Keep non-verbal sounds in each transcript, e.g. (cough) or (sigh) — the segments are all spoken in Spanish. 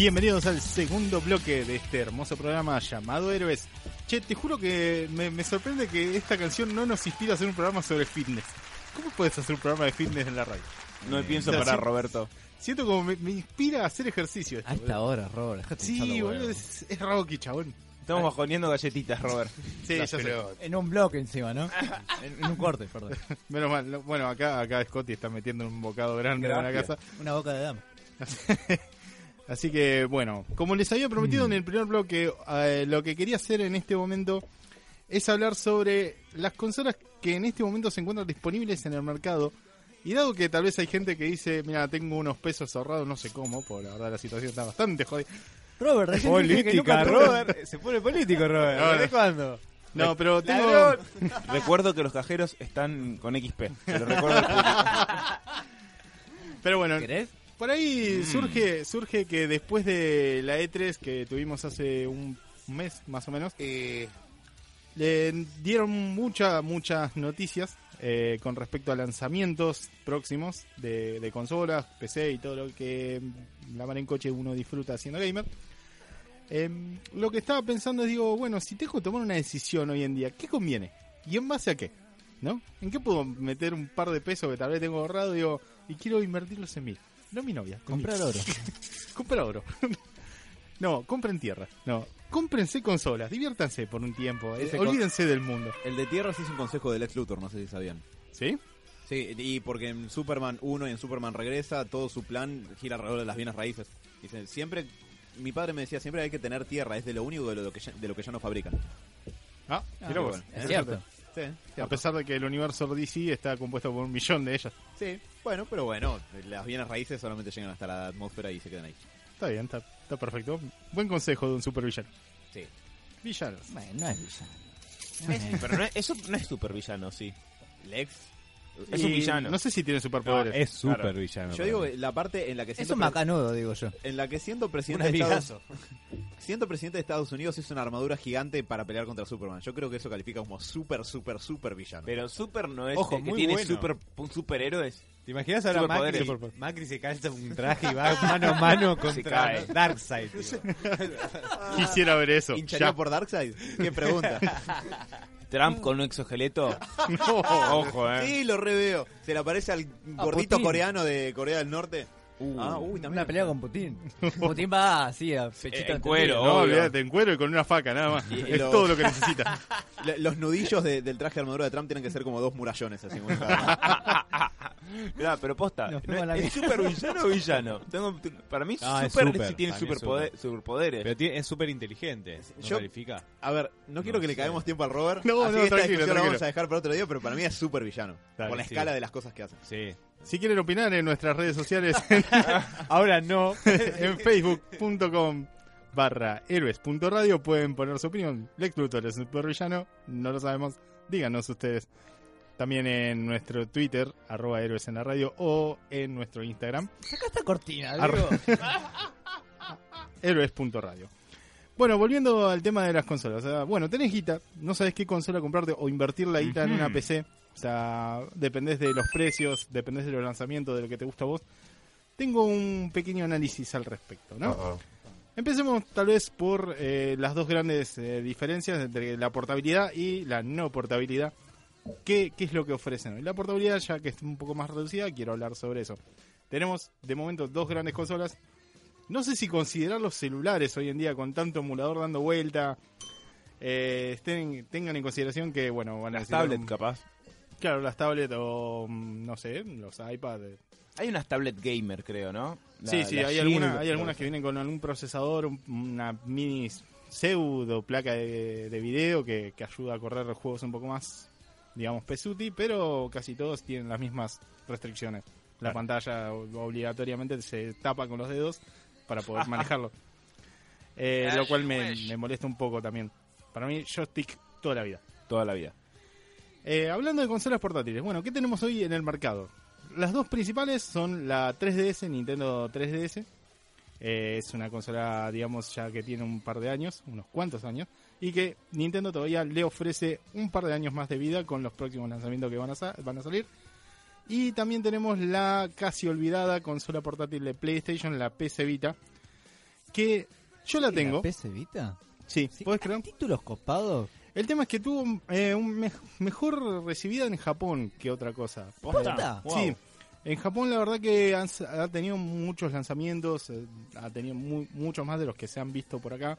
Bienvenidos al segundo bloque de este hermoso programa llamado Héroes. Che, te juro que me, me sorprende que esta canción no nos inspira a hacer un programa sobre fitness. ¿Cómo puedes hacer un programa de fitness en la radio? No me pienso O sea, parar, sí- Roberto. Siento como me, me inspira a hacer ejercicio. esto, A esta boludo. hora, Robert. Sí, boludo, es, es Rocky, chabón. Estamos bajoneando galletitas, Robert. (laughs) Sí, ya sé. En un bloque encima, ¿no? (laughs) en, en un corte, perdón. (laughs) Menos mal. no- Bueno, acá, acá Scotty está metiendo un bocado grande en la casa. Una boca de dama. Así que, bueno, como les había prometido en el primer bloque, eh, lo que quería hacer en este momento es hablar sobre las consolas que en este momento se encuentran disponibles en el mercado. Y dado que tal vez hay gente que dice, mira, tengo unos pesos ahorrados, no sé cómo, porque la verdad la situación está bastante jodida. Robert, hay gente que Política, Robert. Se pone político, Robert. No. ¿De cuándo? No, pero tengo... Ladrón. (laughs) Recuerdo que los cajeros están con XP. Te lo recuerdo al (laughs) público. Pero bueno, ¿Querés? Por ahí surge surge que después de la E3 que tuvimos hace un mes más o menos, eh, le dieron muchas muchas noticias eh, con respecto a lanzamientos próximos de, de consolas, PC y todo lo que la mar en coche uno disfruta siendo gamer. Em, lo que estaba pensando es, digo, bueno, si tengo que tomar una decisión hoy en día, ¿qué conviene? ¿Y en base a qué? ¿No? ¿En qué puedo meter un par de pesos que tal vez tengo ahorrado digo, y quiero invertirlos en mí? No mi novia. Comprar oro. Compra oro. (laughs) (laughs) no, compren tierra. No, cómprense consolas, diviértanse por un tiempo. eh, Ese olvídense del mundo. El de tierra sí es un consejo del ex Luthor, no sé si sabían. ¿Sí? Sí, y porque en Superman 1 y en Superman regresa, todo su plan gira alrededor de las bienes raíces. Dice, siempre, mi padre me decía, siempre hay que tener tierra, es de lo único de lo que ya, de lo que ya no fabrican. Ah, Ah, mira bueno. Es cierto. Sí, A pesar de que el universo DC está compuesto por un millón de ellas. sí, bueno, pero bueno, las bienes raíces solamente llegan hasta la atmósfera y se quedan ahí. Está bien, está, está perfecto. Buen consejo de un supervillano. Sí. Villanos. Bueno, no es villano. Pero no es- eso no es supervillano, sí. Lex. Es un Y villano. No sé si tiene superpoderes. es súper Claro. villano. Yo digo, la parte en la que Es siento, un macanudo, digo yo. en la que siendo Un presidente de Estados. Siendo presidente de Estados Unidos es una armadura gigante para pelear contra Superman. Yo creo que eso califica como súper, súper, súper villano. Pero super no es Ojo, el que muy tiene bueno. super, un superhéroes. ¿Te imaginas ahora Macri. Macri se calza un traje y va mano a mano (laughs) contra. Darkseid? tío. (laughs) Quisiera ver eso. ¿Hincharía Ya. por Darkseid? ¿Qué pregunta? (laughs) Trump con un exoesqueleto. No. Ojo, eh. sí, lo reveo. Se le aparece al gordito coreano de Corea del Norte. Uh. ah, uy, también. Una pelea con Putin. (laughs) Putin va así a pechito en entendido. cuero. No, olvídate, en cuero y con una faca, nada más. Y- es lo- todo lo que necesita. (laughs) Los nudillos de- del traje de armadura de Trump tienen que ser como dos murallones. Así, en. Mirá, (laughs) pero posta, ¿no ¿es, ¿es super villano o villano? Tengo, para mí, No, es super, super, si tiene superpoder- superpoderes. Pero tiene- es súper inteligente. ¿No Yo- califica? A ver, no quiero que le sé. caemos tiempo al Robert. No, así no, que esta tranquilo, discusión la tranquilo. vamos a dejar para otro día, pero para mí es súper villano. Por la sí. escala de las cosas que hace. Sí. Si quieren opinar en nuestras redes sociales, (laughs) Ahora no. (laughs) en facebook.com barra héroes.radio pueden poner su opinión. Lex Luthor es un supervillano, no lo sabemos, díganos ustedes. También en nuestro Twitter, arroba héroes en la radio, o en nuestro Instagram, Saca esta cortina, digo. (laughs) héroes.radio. Bueno, volviendo al tema de las consolas. o sea, bueno, tenés guita, no sabes qué consola comprarte o invertir la guita en una PC. O sea, dependés de los precios, dependés de los lanzamientos, de lo que te gusta a vos. Tengo un pequeño análisis al respecto, ¿no? Empecemos tal vez por eh, las dos grandes eh, diferencias entre la portabilidad y la no portabilidad. ¿Qué, ¿Qué es lo que ofrecen? La portabilidad, ya que es un poco más reducida, quiero hablar sobre eso. Tenemos de momento dos grandes consolas. No sé si considerar los celulares hoy en día con tanto emulador dando vuelta. eh, estén- tengan en consideración que, bueno, van a Las tablets, un- capaz. Claro, las tablets o, mm, no sé, los iPads. eh. Hay unas tablet gamer, creo, ¿no? La- sí, sí, hay, Shield, algunas, hay algunas que vienen con algún procesador, un- una mini pseudo placa de, de video que, que ayuda a correr los juegos un poco más, digamos, pesuti, pero casi todos tienen las mismas restricciones. La Claro. pantalla obligatoriamente se tapa con los dedos para poder (laughs) manejarlo. eh, lo cual me, me molesta un poco también. Para mí, joystick toda la vida. Toda la vida. Eh, hablando de consolas portátiles, bueno, ¿qué tenemos hoy en el mercado? Las dos principales son la 3DS, Nintendo 3DS. Eh, es una consola, digamos, ya que tiene un par de años, unos cuantos años, y que Nintendo todavía le ofrece un par de años más de vida con los próximos lanzamientos que van a, sa- van a salir. Y también tenemos la casi olvidada consola portátil de PlayStation, la PS Vita, que yo la tengo. ¿La PC Vita? Sí, Sí, ¿puedes creer? ¿Títulos copados? El tema es que tuvo eh, un me- mejor recibida en Japón que otra cosa. ¿Posta? Sí, en Japón la verdad que han ha tenido muchos lanzamientos, eh, ha tenido mu- muchos más de los que se han visto por acá.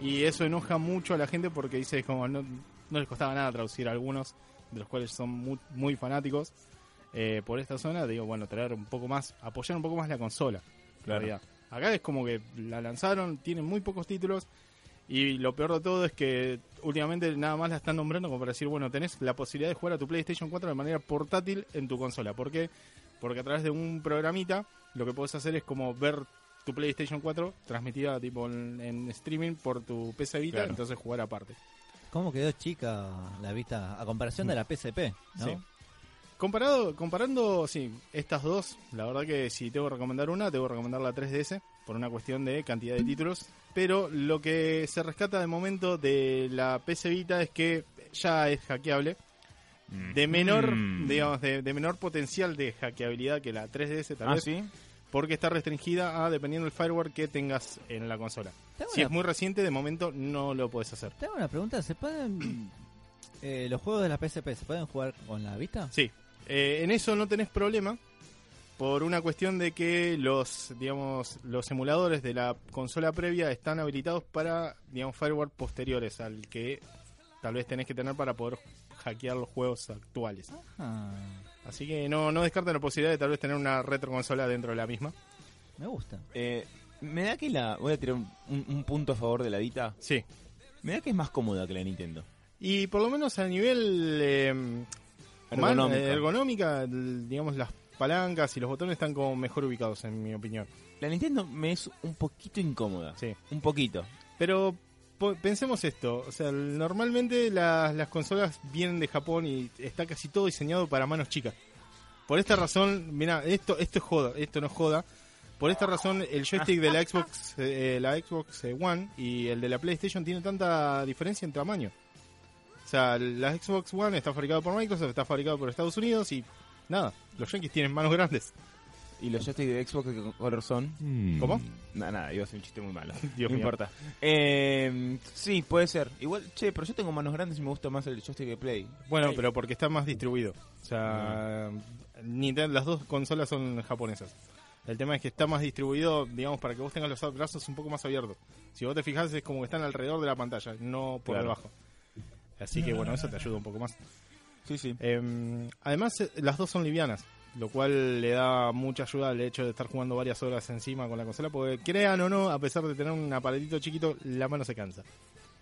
Y eso enoja mucho a la gente porque dice como no, no les costaba nada traducir a algunos, de los cuales son muy, muy fanáticos eh, por esta zona. Digo, bueno, traer un poco más, apoyar un poco más la consola. Claro. Acá es como que la lanzaron, tienen muy pocos títulos. Y lo peor de todo es que últimamente nada más la están nombrando como para decir, bueno, tenés la posibilidad de jugar a tu PlayStation 4 de manera portátil en tu consola. ¿Por qué? Porque a través de un programita lo que puedes hacer es como ver tu PlayStation 4 transmitida tipo en, en streaming por tu PC Vita, Claro. entonces jugar aparte. ¿Cómo quedó chica la vista a comparación de la PSP? ¿no? Sí. Comparado, comparando, sí, estas dos, la verdad que si tengo que recomendar una, tengo que recomendar la 3DS por una cuestión de cantidad de títulos. Pero lo que se rescata de momento de la PC Vita es que ya es hackeable. De menor, Mm. digamos, de, de menor potencial de hackeabilidad que la 3DS tal Ah, vez, sí. porque está restringida a dependiendo del fireware que tengas en la consola. Si una- es muy reciente, de momento no lo puedes hacer. Te hago una pregunta, ¿se pueden... (clears throat) eh, los juegos de la PSP, ¿se pueden jugar con la vista? Sí, eh, en eso no tenés problema por una cuestión de que los, digamos, los emuladores de la consola previa están habilitados para, digamos, fireware posteriores al que tal vez tenés que tener para poder hackear los juegos actuales. Así que no, no descarten la posibilidad de tal vez tener una retroconsola dentro de la misma. me gusta. Eh, me da que la. Voy a tirar un, un- un punto a favor de la Vita. Sí. Me da que es más cómoda que la Nintendo. Y por lo menos a nivel eh, Ergonómica. ergonómica, digamos, las palancas y los botones están como mejor ubicados, en mi opinión. La Nintendo me es un poquito incómoda. Sí. Un poquito. Pero pensemos esto, o sea, normalmente las, las consolas vienen de Japón y está casi todo diseñado para manos chicas. Por esta razón, mira, esto esto es joda, esto no es joda. Por esta razón el joystick de la (laughs) Xbox eh, la Xbox eh, One y el de la PlayStation tiene tanta diferencia en tamaño. O sea, la Xbox One está fabricado por Microsoft, está fabricado por Estados Unidos y nada, los yankees tienen manos grandes. ¿Y los joysticks de Xbox de qué color son? ¿Cómo? Nada, nada, iba a ser un chiste muy malo. (laughs) Dios no mío. importa. Eh, sí, puede ser. Igual, che, pero yo tengo manos grandes y me gusta más el joystick de Play. Bueno, pero porque está más distribuido. O sea, Nintendo, las dos consolas son japonesas. El tema es que está más distribuido, digamos, para que vos tengas los brazos un poco más abiertos. Si vos te fijas, es como que están alrededor de la pantalla, no por Claro. debajo. Así que bueno, eso te ayuda un poco más. Sí, sí. Eh, además, eh, las dos son livianas, lo cual le da mucha ayuda al hecho de estar jugando varias horas encima con la consola, porque crean o no, a pesar de tener un aparatito chiquito, la mano se cansa.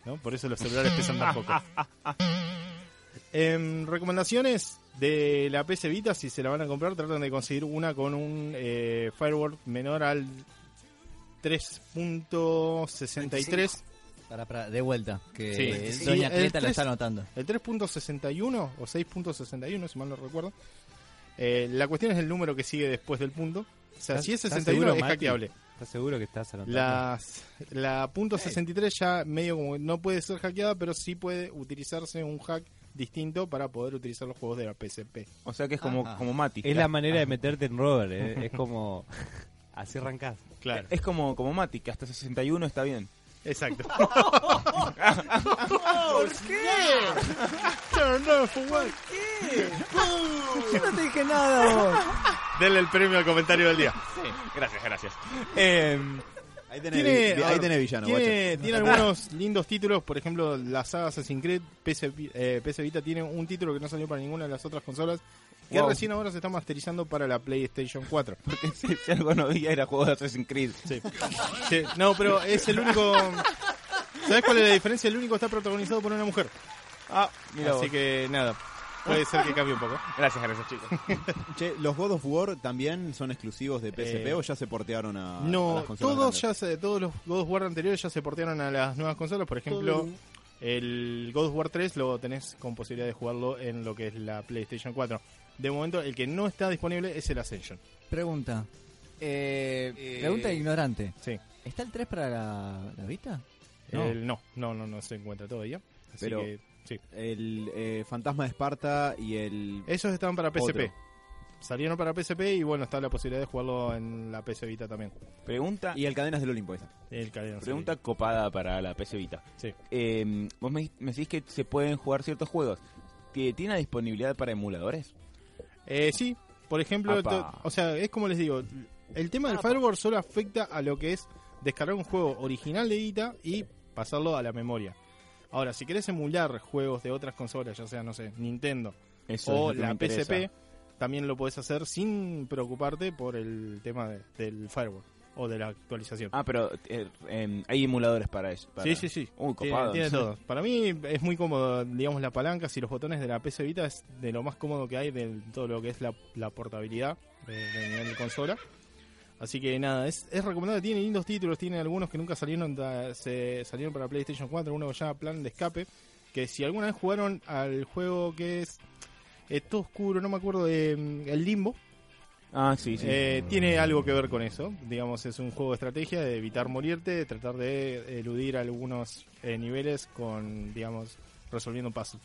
¿no? Por eso los celulares pesan tan poco. (laughs) Em, recomendaciones de la PC Vita, si se la van a comprar, tratan de conseguir una con un eh, firewall menor al 3.63. Para, para, de vuelta, que Sí. Sí, Doña el Cleta la tres- está anotando. El 3.61 o 6.61, si mal no recuerdo. Eh, la cuestión es el número que sigue después del punto. O sea, ¿Estás- si es estás 61 seguro, es hackeable. ¿Estás seguro que estás anotando? Las, la punto 63 ya medio como no puede ser hackeada, pero sí puede utilizarse un hack distinto para poder utilizar los juegos de la PSP. O sea que es como, Ajá. como Mati. Es la manera de meterte en rover, eh, es como... (laughs) Así arrancás. Claro. Es como, como Mati, que hasta 61 está bien. Exacto. (laughs) Yo no te dije nada, vos. Denle el premio al comentario del día. Gracias, gracias. Eh, Ahí tenés, Tiene, vi- ahí tenés villano, tiene, guacho. tiene (laughs) algunos lindos títulos, por ejemplo, la saga Assassin's Creed, PC, Vi- eh, PC Vita tiene un título que no salió para ninguna de las otras consolas, que Wow. recién ahora se está masterizando para la PlayStation 4. (laughs) porque si, si algo no había era juego de Assassin's Creed. Sí. Sí, No, pero es el único... ¿Sabes cuál es la diferencia? El único está protagonizado por una mujer. Ah, mira Así vos. que nada. puede ser que cambie un poco. Gracias, gracias, chicos. (laughs) Che, ¿los God of War también son exclusivos de PSP Eh, o ya se portearon a, a No, las consolas todos grandes? ya se, todos los God of War anteriores ya se portearon a las nuevas consolas. Por ejemplo, el God of War 3 lo tenés con posibilidad de jugarlo en lo que es la PlayStation 4. De momento, el que no está disponible es el Ascension. Pregunta. Eh, Eh, pregunta ignorante. Sí. ¿Está el 3 para la, la Vita? No. no, no, no, no se encuentra todavía. Así Pero- que, sí. El eh, Fantasma de Esparta y el... Esos estaban para PSP. Otro. Salieron para PSP y bueno, está la posibilidad de jugarlo en la PS Vita también. Pregunta, Y el Cadenas del Olimpo. ese. El Cadena, pregunta copada para la PC Vita. Sí. Eh, vos me, me decís que se pueden jugar ciertos juegos. ¿Que ¿Tiene disponibilidad para emuladores? Eh, sí, por ejemplo, o sea, es como les digo, el tema del firewall solo afecta a lo que es descargar un juego original de Vita y pasarlo a la memoria. Ahora, si querés emular juegos de otras consolas, ya sea, no sé, Nintendo Eso o la. PSP, también lo podés hacer sin preocuparte por el tema de- del firewall o de la actualización. Ah, pero eh, em, hay emuladores para eso. para- Sí, sí, sí. Uy, copado. tiene todo. Para mí es muy cómodo, digamos, la palanca y los botones de la PC Vita es de lo más cómodo que hay de todo lo que es la, la portabilidad de, de nivel de consola. Así que nada, es, es recomendable. Tiene lindos títulos, tiene algunos que nunca salieron se salieron para PlayStation 4, uno llama Plan de Escape, que si alguna vez jugaron al juego que es eh, todo oscuro, no me acuerdo de mm, El Limbo, Ah, sí, sí. eh, tiene algo que ver con eso. Digamos, es un juego de estrategia de evitar morirte, de tratar de eludir algunos eh, niveles con, digamos, resolviendo un puzzle.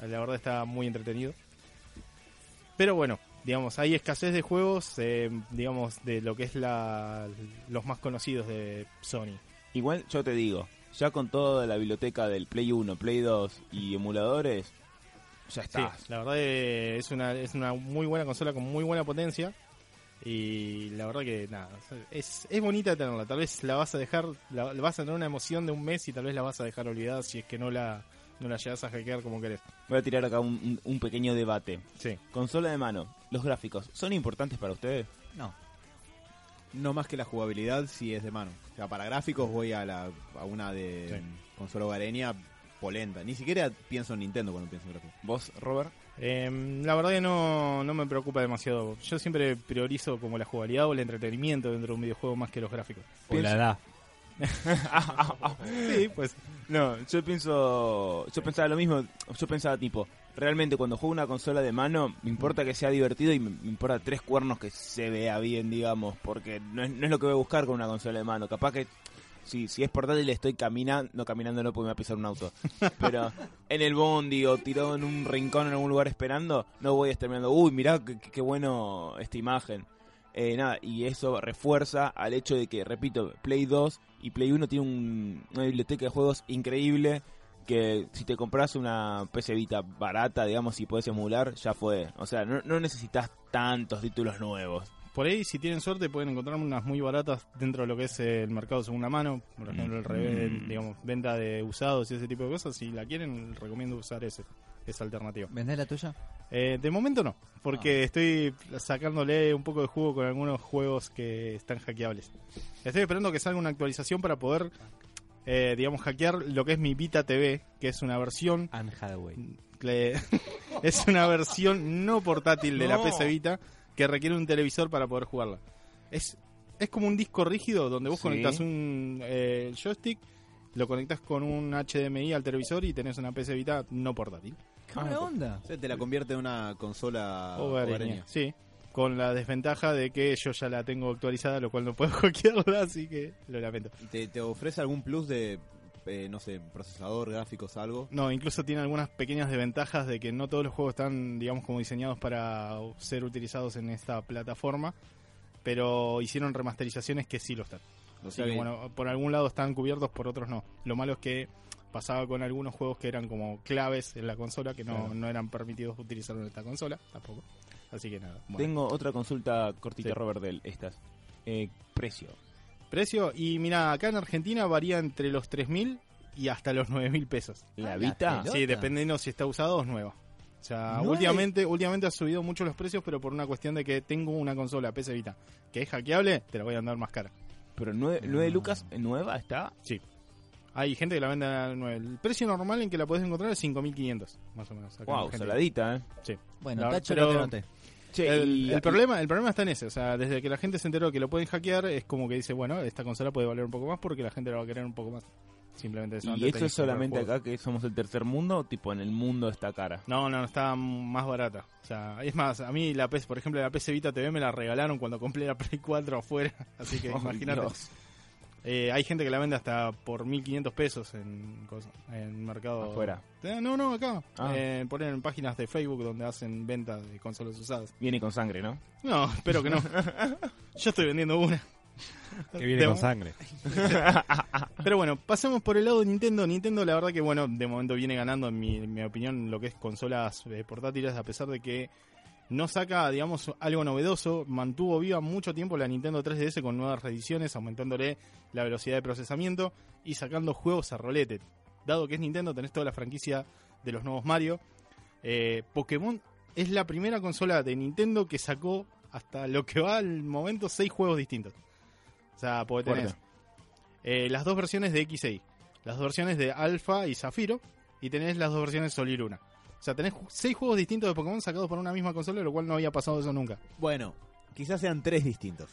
La verdad está muy entretenido. Pero bueno, digamos, hay escasez de juegos, eh, digamos, de lo que es la, los más conocidos de Sony. Igual yo te digo, ya con toda la biblioteca del Play 1, Play 2 y emuladores, ya Sí, está. la verdad es una, es una muy buena consola con muy buena potencia. Y la verdad que nada, es, es bonita tenerla. Tal vez la vas a dejar, la, vas a tener una emoción de un mes y tal vez la vas a dejar olvidada si es que no la, no la llegas a hackear como querés. Voy a tirar acá un, un- pequeño debate. Sí. Consola de mano, los gráficos, ¿son importantes para ustedes? No. No más que la jugabilidad si es de mano. O sea, para gráficos voy a, la, a una de Sí. consola hogareña polenta. Ni siquiera pienso en Nintendo cuando pienso en gráficos. ¿Vos, Robert? Em, la verdad que no, no me preocupa demasiado. Yo siempre priorizo como la jugabilidad o el entretenimiento dentro de un videojuego más que los gráficos. O la edad. (laughs) Sí, pues No, yo pienso, yo pensaba lo mismo, yo pensaba tipo, realmente cuando juego una consola de mano, me importa que sea divertido y me, me importa tres cuernos que se vea bien, digamos, porque no es, no es lo que voy a buscar con una consola de mano, capaz que si, si es portátil estoy caminando, no caminando no porque me va a pisar un auto, (laughs) pero en el bondi o tirado en un rincón en algún lugar esperando, no voy a uy, mirá qué, bueno esta imagen. Eh, nada, y eso refuerza al hecho de que, repito, Play 2 y Play 1 tiene un- una biblioteca de juegos increíble que si te compras una PC Vita barata, digamos, y puedes emular, ya fue. O sea, no, no necesitas tantos títulos nuevos. Por ahí si tienen suerte pueden encontrar unas muy baratas dentro de lo que es el mercado de segunda mano. Por ejemplo, el revés, Mm. digamos, venta de usados y ese tipo de cosas. Si la quieren, recomiendo usar ese, esa alternativa. ¿Vendés la tuya? Eh, de momento no, porque estoy sacándole un poco de jugo con algunos juegos que están hackeables. Estoy esperando que salga una actualización para poder, eh, digamos, hackear lo que es mi Vita TV, que es una versión, Anne (laughs) (laughs) es una versión no portátil de la. PC Vita que requiere un televisor para poder jugarla. Es, es como un disco rígido donde vos Sí. conectás un eh, joystick, lo conectás con un HDMI al televisor y tenés una PC Vita no portátil. ¿Qué buena onda? O sea, te la convierte en una consola Hogareña, hogareña. Sí, con la desventaja de que yo ya la tengo actualizada, lo cual no puedo (laughs) hackearla, así que lo lamento. ¿Y ¿Te, te ofrece algún plus de, eh, no sé, procesador, gráficos, algo? No, incluso tiene algunas pequeñas desventajas de que no todos los juegos están, digamos, como diseñados para ser utilizados en esta plataforma, pero hicieron remasterizaciones que sí lo están. O Así sea que, que- bueno, por algún lado están cubiertos, por otros no. Lo malo es que pasaba con algunos juegos que eran como claves en la consola, que no, Claro. no eran permitidos utilizar en esta consola, tampoco. Así que nada. bueno. Tengo otra consulta cortita, Sí. Robert, estas. Eh, precio. Precio, y mira, acá en Argentina varía entre los 3.000 y hasta los 9.000 pesos. ¿La Ah, Vita? Sí, dependiendo si está usado o es nueva. O sea, últimamente, últimamente ha subido mucho los precios, pero por una cuestión de que tengo una consola PC Vita que es hackeable, te la voy a andar más cara. Pero nueve, nueve lucas, ¿nueva está? Sí. Hay gente que la vende a 9. El precio normal en que la puedes encontrar es 5.500, más o menos. Wow, saladita, ¿eh? Sí. Bueno, La- tacho pero- noté. Che, El, y- el problema, el problema está en ese, o sea, desde que la gente se enteró que lo pueden hackear, es como que dice, bueno, esta consola puede valer un poco más porque la gente la va a querer un poco más. Simplemente eso. ¿Y esto es solamente acá que somos el tercer mundo? o Tipo, en el mundo está cara. No, no, está más barata. O sea, es más, a mí la PS, por ejemplo, la PC Vita TV me la regalaron cuando compré la Play 4 afuera, (laughs) así que Oh, imagínate. Dios. Eh, hay gente que la vende hasta por 1500 pesos en, en mercado Afuera. Eh, No, no, acá. Ah. Eh, ponen en páginas de Facebook donde hacen venta de consolas usadas. Viene con sangre, ¿no? No, espero que no. (laughs) Yo estoy vendiendo una. Que viene De- con sangre. (laughs) Pero bueno, pasemos por el lado de Nintendo. Nintendo, la verdad que, bueno, de momento viene ganando, en mi, en mi opinión, lo que es consolas eh, portátiles, a pesar de que no saca, digamos, algo novedoso. Mantuvo viva mucho tiempo la Nintendo 3DS con nuevas reediciones, aumentándole la velocidad de procesamiento y sacando juegos a rolete. Dado que es Nintendo, tenés toda la franquicia de los nuevos Mario. Eh, Pokémon es la primera consola de Nintendo que sacó, hasta lo que va al momento, seis juegos distintos. O sea, tenés Fuerte. eh, las dos versiones de X y Y, las dos versiones de Alpha y Zafiro, y tenés las dos versiones Sol y Luna. O sea, tenés seis juegos distintos de Pokémon sacados por una misma consola, lo cual no había pasado eso nunca. Bueno, quizás sean tres distintos.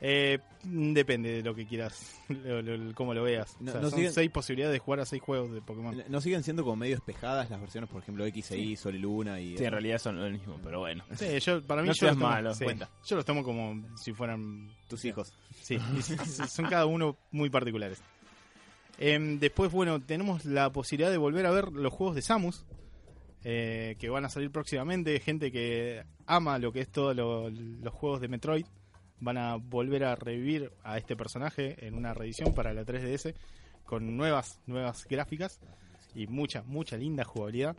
Eh, mm, depende de lo que quieras, (laughs) lo- lo- cómo lo veas. No- o sea, no son siguen- seis posibilidades de jugar a seis juegos de Pokémon. ¿No siguen siendo como medio espejadas las versiones, por ejemplo, X e Y, Sol y Luna y Sí, en realidad son lo mismo, pero bueno. Sí, yo, para (laughs) mí No yo, seas los tomo, malo, sí, cuenta. yo los tomo como si fueran tus hijos? Sí, y sí, sí, son cada uno muy particulares. Em, después, bueno, tenemos la posibilidad de volver a ver los juegos de Samus, eh, que van a salir próximamente. Gente que ama lo que es todos los juegos de Metroid, van a volver a revivir a este personaje en una reedición para la 3DS con nuevas, nuevas gráficas y mucha, mucha linda jugabilidad.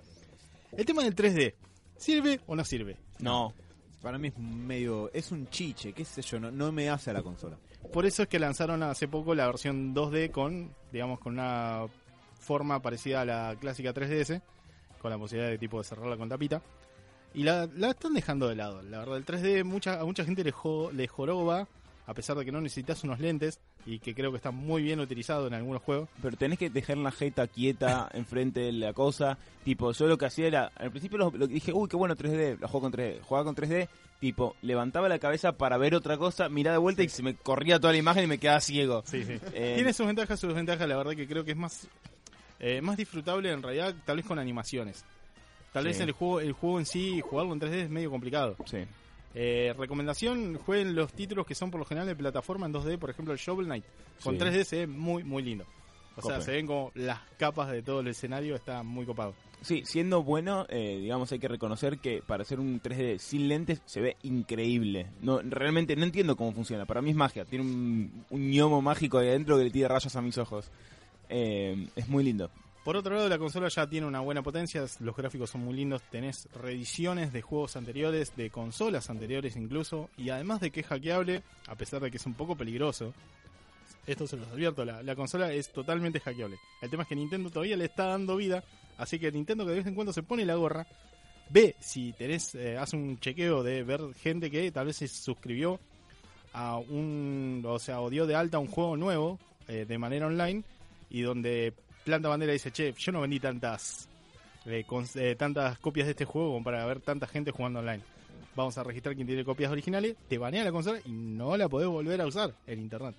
El tema del 3D, ¿sirve o no sirve? No. Para mí es medio. Es un chiche, qué sé yo, no, no me hace a la consola. Por eso es que lanzaron hace poco la versión 2D con, digamos, con una forma parecida a la clásica 3DS, con la posibilidad de tipo de cerrarla con tapita. Y la, la están dejando de lado. La verdad, el 3D mucha, a mucha gente le, jo- le joroba, a pesar de que no necesitas unos lentes, y que creo que está muy bien utilizado en algunos juegos. Pero tenés que dejar la jeta quieta (laughs) enfrente de la cosa. Tipo, yo lo que hacía era. Al principio lo, lo dije, uy, qué bueno 3D. Lo juego con 3D. Jugaba con 3D. Tipo, levantaba la cabeza para ver otra cosa, miraba de vuelta y se me corría toda la imagen y me quedaba ciego. Sí, sí. Eh, Tiene sus ventajas, sus desventajas. La verdad que creo que es más, eh, más disfrutable en realidad, tal vez con animaciones. Tal vez Sí. el juego, el juego en sí, jugarlo en 3D es medio complicado. Sí. Eh, recomendación, jueguen los títulos que son por lo general de plataforma en 2D, por ejemplo el Shovel Knight. Con Sí. 3D se ve muy, muy lindo. O sea, Cope. se ven como las capas de todo el escenario, está muy copado. Sí, siendo bueno, eh, digamos, hay que reconocer que para hacer un 3D sin lentes se ve increíble. No, realmente no entiendo cómo funciona. Para mí es magia. Tiene un, un gnomo mágico ahí adentro que le tira rayos a mis ojos. Eh, es muy lindo. Por otro lado, la consola ya tiene una buena potencia, los gráficos son muy lindos, tenés reediciones de juegos anteriores, de consolas anteriores incluso, y además de que es hackeable, a pesar de que es un poco peligroso, esto se los advierto, la, la consola es totalmente hackeable. El tema es que Nintendo todavía le está dando vida, así que Nintendo que de vez en cuando se pone la gorra, ve si tenés, eh, hace un chequeo de ver gente que tal vez se suscribió a un, o sea, o dio de alta un juego nuevo eh, de manera online y donde planta bandera y dice, che, yo no vendí tantas eh, eh, tantas copias de este juego como para ver tanta gente jugando online. Vamos a registrar quien tiene copias originales, te banea la consola y no la podés volver a usar en internet.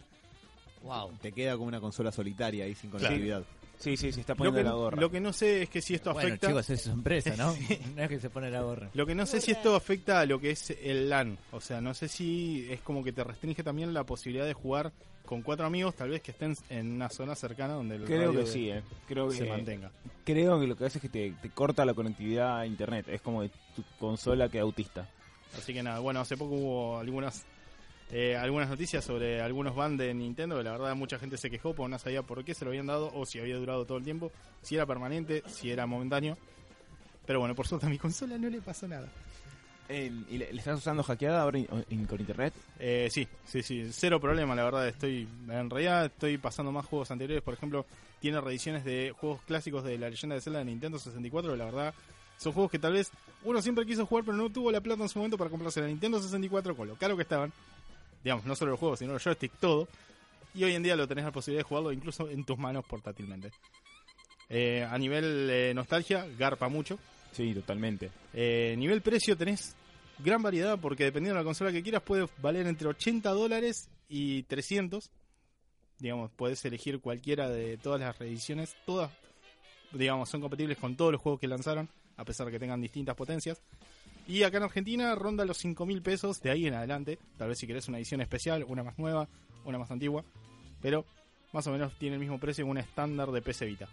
Wow. Te queda como una consola solitaria ahí sin Claro. Sí, sí, se está Lo poniendo que, la gorra. lo que no sé es que si esto Bueno, afecta... chicos, es su empresa, ¿no? (laughs) No es que se pone la gorra. Lo que no sé si esto afecta a lo que es el LAN. O sea, no sé si es como que te restringe también la posibilidad de jugar con cuatro amigos, tal vez que estén en una zona cercana donde el Creo radio que de- sí, eh. Creo que se mantenga. Creo que lo que hace es que te, te corta la conectividad a internet. Es como de tu consola que autista. Así que nada, bueno, hace poco hubo algunas eh, algunas noticias sobre algunos bans de Nintendo que la verdad mucha gente se quejó porque no sabía por qué se lo habían dado o si había durado todo el tiempo, si era permanente, si era momentáneo. Pero bueno, por suerte a mi consola no le pasó nada. Eh, ¿Y le, le estás usando hackeada ahora in- in- con internet? Eh, sí, sí, sí, cero problema, la verdad. Estoy, en realidad estoy pasando más juegos anteriores. Por ejemplo, tiene reediciones de juegos clásicos de la leyenda de Zelda de Nintendo 64. La verdad, son juegos que tal vez uno siempre quiso jugar, pero no tuvo la plata en su momento para comprarse la Nintendo 64 con lo caro que estaban. Digamos, no solo los juegos, sino los joystick, todo. y hoy en día lo tenés la posibilidad de jugarlo incluso en tus manos portátilmente. Eh, a nivel eh, nostalgia, garpa mucho. Sí, totalmente. Eh, nivel precio tenés gran variedad porque dependiendo de la consola que quieras puede valer entre 80 dólares y 300. Digamos, puedes elegir cualquiera de todas las reediciones. Todas, digamos, son compatibles con todos los juegos que lanzaron, a pesar de que tengan distintas potencias. Y acá en Argentina ronda los 5 mil pesos de ahí en adelante. Tal vez si querés una edición especial, una más nueva, una más antigua. Pero más o menos tiene el mismo precio que una estándar de PC Vita.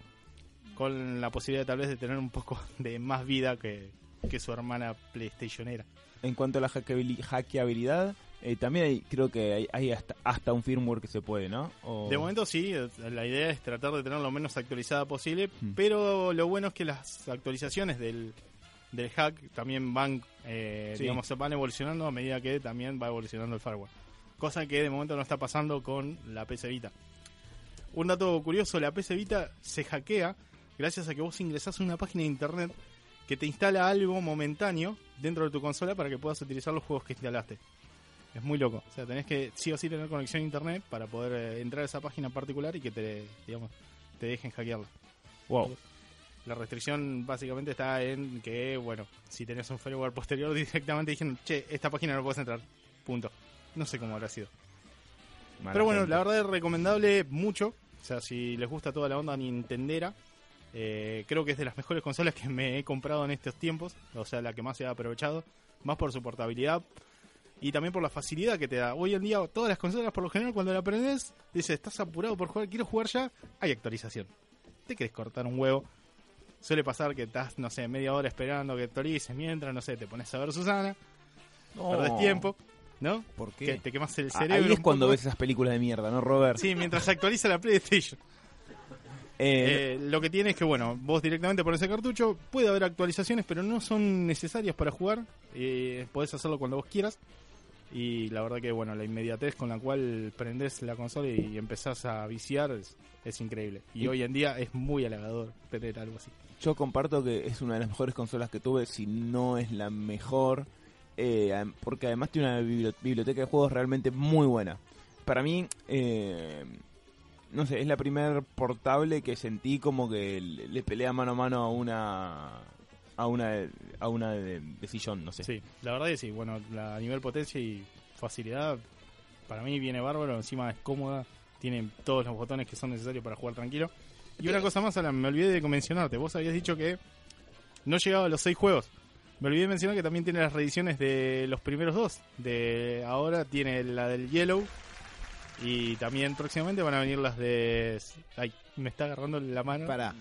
Con la posibilidad tal vez de tener un poco (laughs) de más vida que, que su hermana PlayStationera. En cuanto a la hackeabili- hackeabilidad, eh, también hay- creo que hay, hay hasta, hasta un firmware que se puede, ¿no? O- De momento sí, eh, la idea es tratar de tener lo menos actualizada posible, Mm. pero lo bueno es que las actualizaciones del, del hack también van, eh, Sí. digamos, se van evolucionando a medida que también va evolucionando el firmware. Cosa que de momento no está pasando con la PC Vita. Un dato curioso, la PC Vita se hackea gracias a que vos ingresás a una página de internet que te instala algo momentáneo dentro de tu consola para que puedas utilizar los juegos que instalaste. Es muy loco. O sea, tenés que sí o sí tener conexión a internet para poder eh, entrar a esa página en particular y que te, digamos, te dejen hackearla. Wow. La restricción básicamente está en que, bueno, si tenés un firmware posterior (laughs) directamente dijeron, che, esta página no puedes entrar. Punto. No sé cómo habrá sido. Mala Pero bueno, gente. la verdad es recomendable mucho. O sea, si les gusta toda la onda Nintendera, eh, creo que es de las mejores consolas que me he comprado en estos tiempos. O sea, la que más se ha aprovechado. Más por su portabilidad y también por la facilidad que te da. Hoy en día, todas las consolas, por lo general, cuando la aprendes, dices, estás apurado por jugar, quiero jugar ya, hay actualización. Te querés cortar un huevo. Suele pasar que estás, no sé, media hora esperando que actualices, mientras, no sé, te pones a ver Susana, No. perdés tiempo, ¿no? ¿Por Que qué? te quemas el cerebro. Ahí es cuando poco. ves esas películas de mierda, ¿no, Robert? Sí, mientras se actualiza la PlayStation. (laughs) Eh, Eh, lo que tiene es que, bueno, vos directamente pones el cartucho, puede haber actualizaciones, pero no son necesarias para jugar. Eh, podés hacerlo cuando vos quieras. Y la verdad que, bueno, la inmediatez con la cual prendés la consola y empezás a viciar es, es increíble. Y, Y- hoy en día es muy halagador tener algo así. Yo comparto que es una de las mejores consolas que tuve, si no es la mejor, eh, porque además tiene una bibli- biblioteca de juegos realmente muy buena. Para mí, eh, no sé, es la primer portable que sentí como que le, le pelea mano a mano a una a una a una de, sillón, no sé. Sí, la verdad que sí. Bueno, la, a nivel potencia y facilidad, para mí viene bárbaro. Encima es cómoda, tiene todos los botones que son necesarios para jugar tranquilo. Y una cosa más, Alan, me olvidé de mencionarte. Vos habías dicho que no llegaba a los seis juegos. Me olvidé de mencionar que también tiene las reediciones de los primeros dos. De ahora tiene la del Yellow. Y también próximamente van a venir las de. Ay, me está agarrando la mano. Para.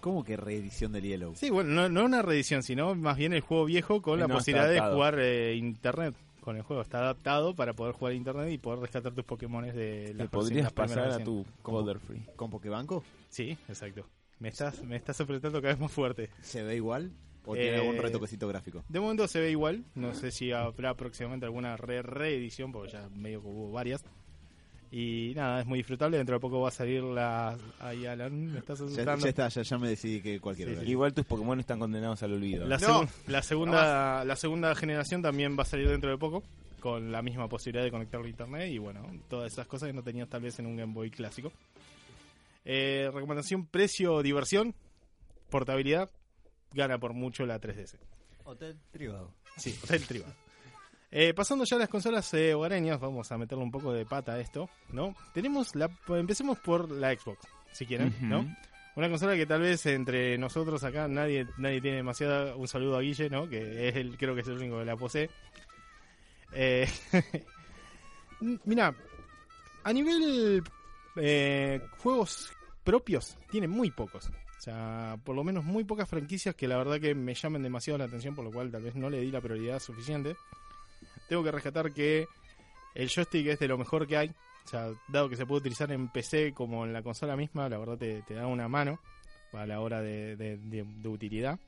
¿Cómo que reedición del Yellow? Sí, bueno, no, no una reedición, sino más bien el juego viejo con Que la posibilidad de jugar eh, internet con el juego. Está adaptado para poder jugar internet y poder rescatar tus Pokémones de Te las podrías pasar a tu Coder Free. ¿Con Pokebanco? Sí, exacto. Me estás, me estás apretando cada vez más fuerte. ¿Se ve igual? ¿O Eh, tiene algún retoquecito gráfico? De momento se ve igual. No sé si habrá próximamente alguna re reedición, porque ya medio que hubo varias. Y nada, es muy disfrutable. Dentro de poco va a salir la. Ahí, Alan, me estás Ya, asustando. ya está, ya, ya me decidí que cualquier Sí, hora. sí. Igual tus Pokémon están condenados al olvido. La, No. segun- la segunda la segunda generación también va a salir dentro de poco con la misma posibilidad de conectarlo a internet y bueno, todas esas cosas que no tenías tal vez en un Game Boy clásico. Eh, recomendación precio diversión, portabilidad, gana por mucho la 3DS. Hotel privado. Sí, Hotel Tribal. Eh, pasando ya a las consolas eh, hogareñas, vamos a meterle un poco de pata a esto, ¿no? Tenemos la empecemos por la Xbox, si quieren. ¿no? Una consola que tal vez entre nosotros acá nadie nadie tiene demasiada. Un saludo a Guille, ¿no? Que es el, creo que es el único que la posee. Eh, (laughs) mira, a nivel eh, juegos propios, tiene muy pocos. O sea, por lo menos muy pocas franquicias que la verdad que me llamen demasiado la atención, por lo cual tal vez no le di la prioridad suficiente. Tengo que rescatar que el joystick es de lo mejor que hay. O sea, dado que se puede utilizar en PC como en la consola misma, la verdad te, te da una mano a la hora de, de- de- de utilidad.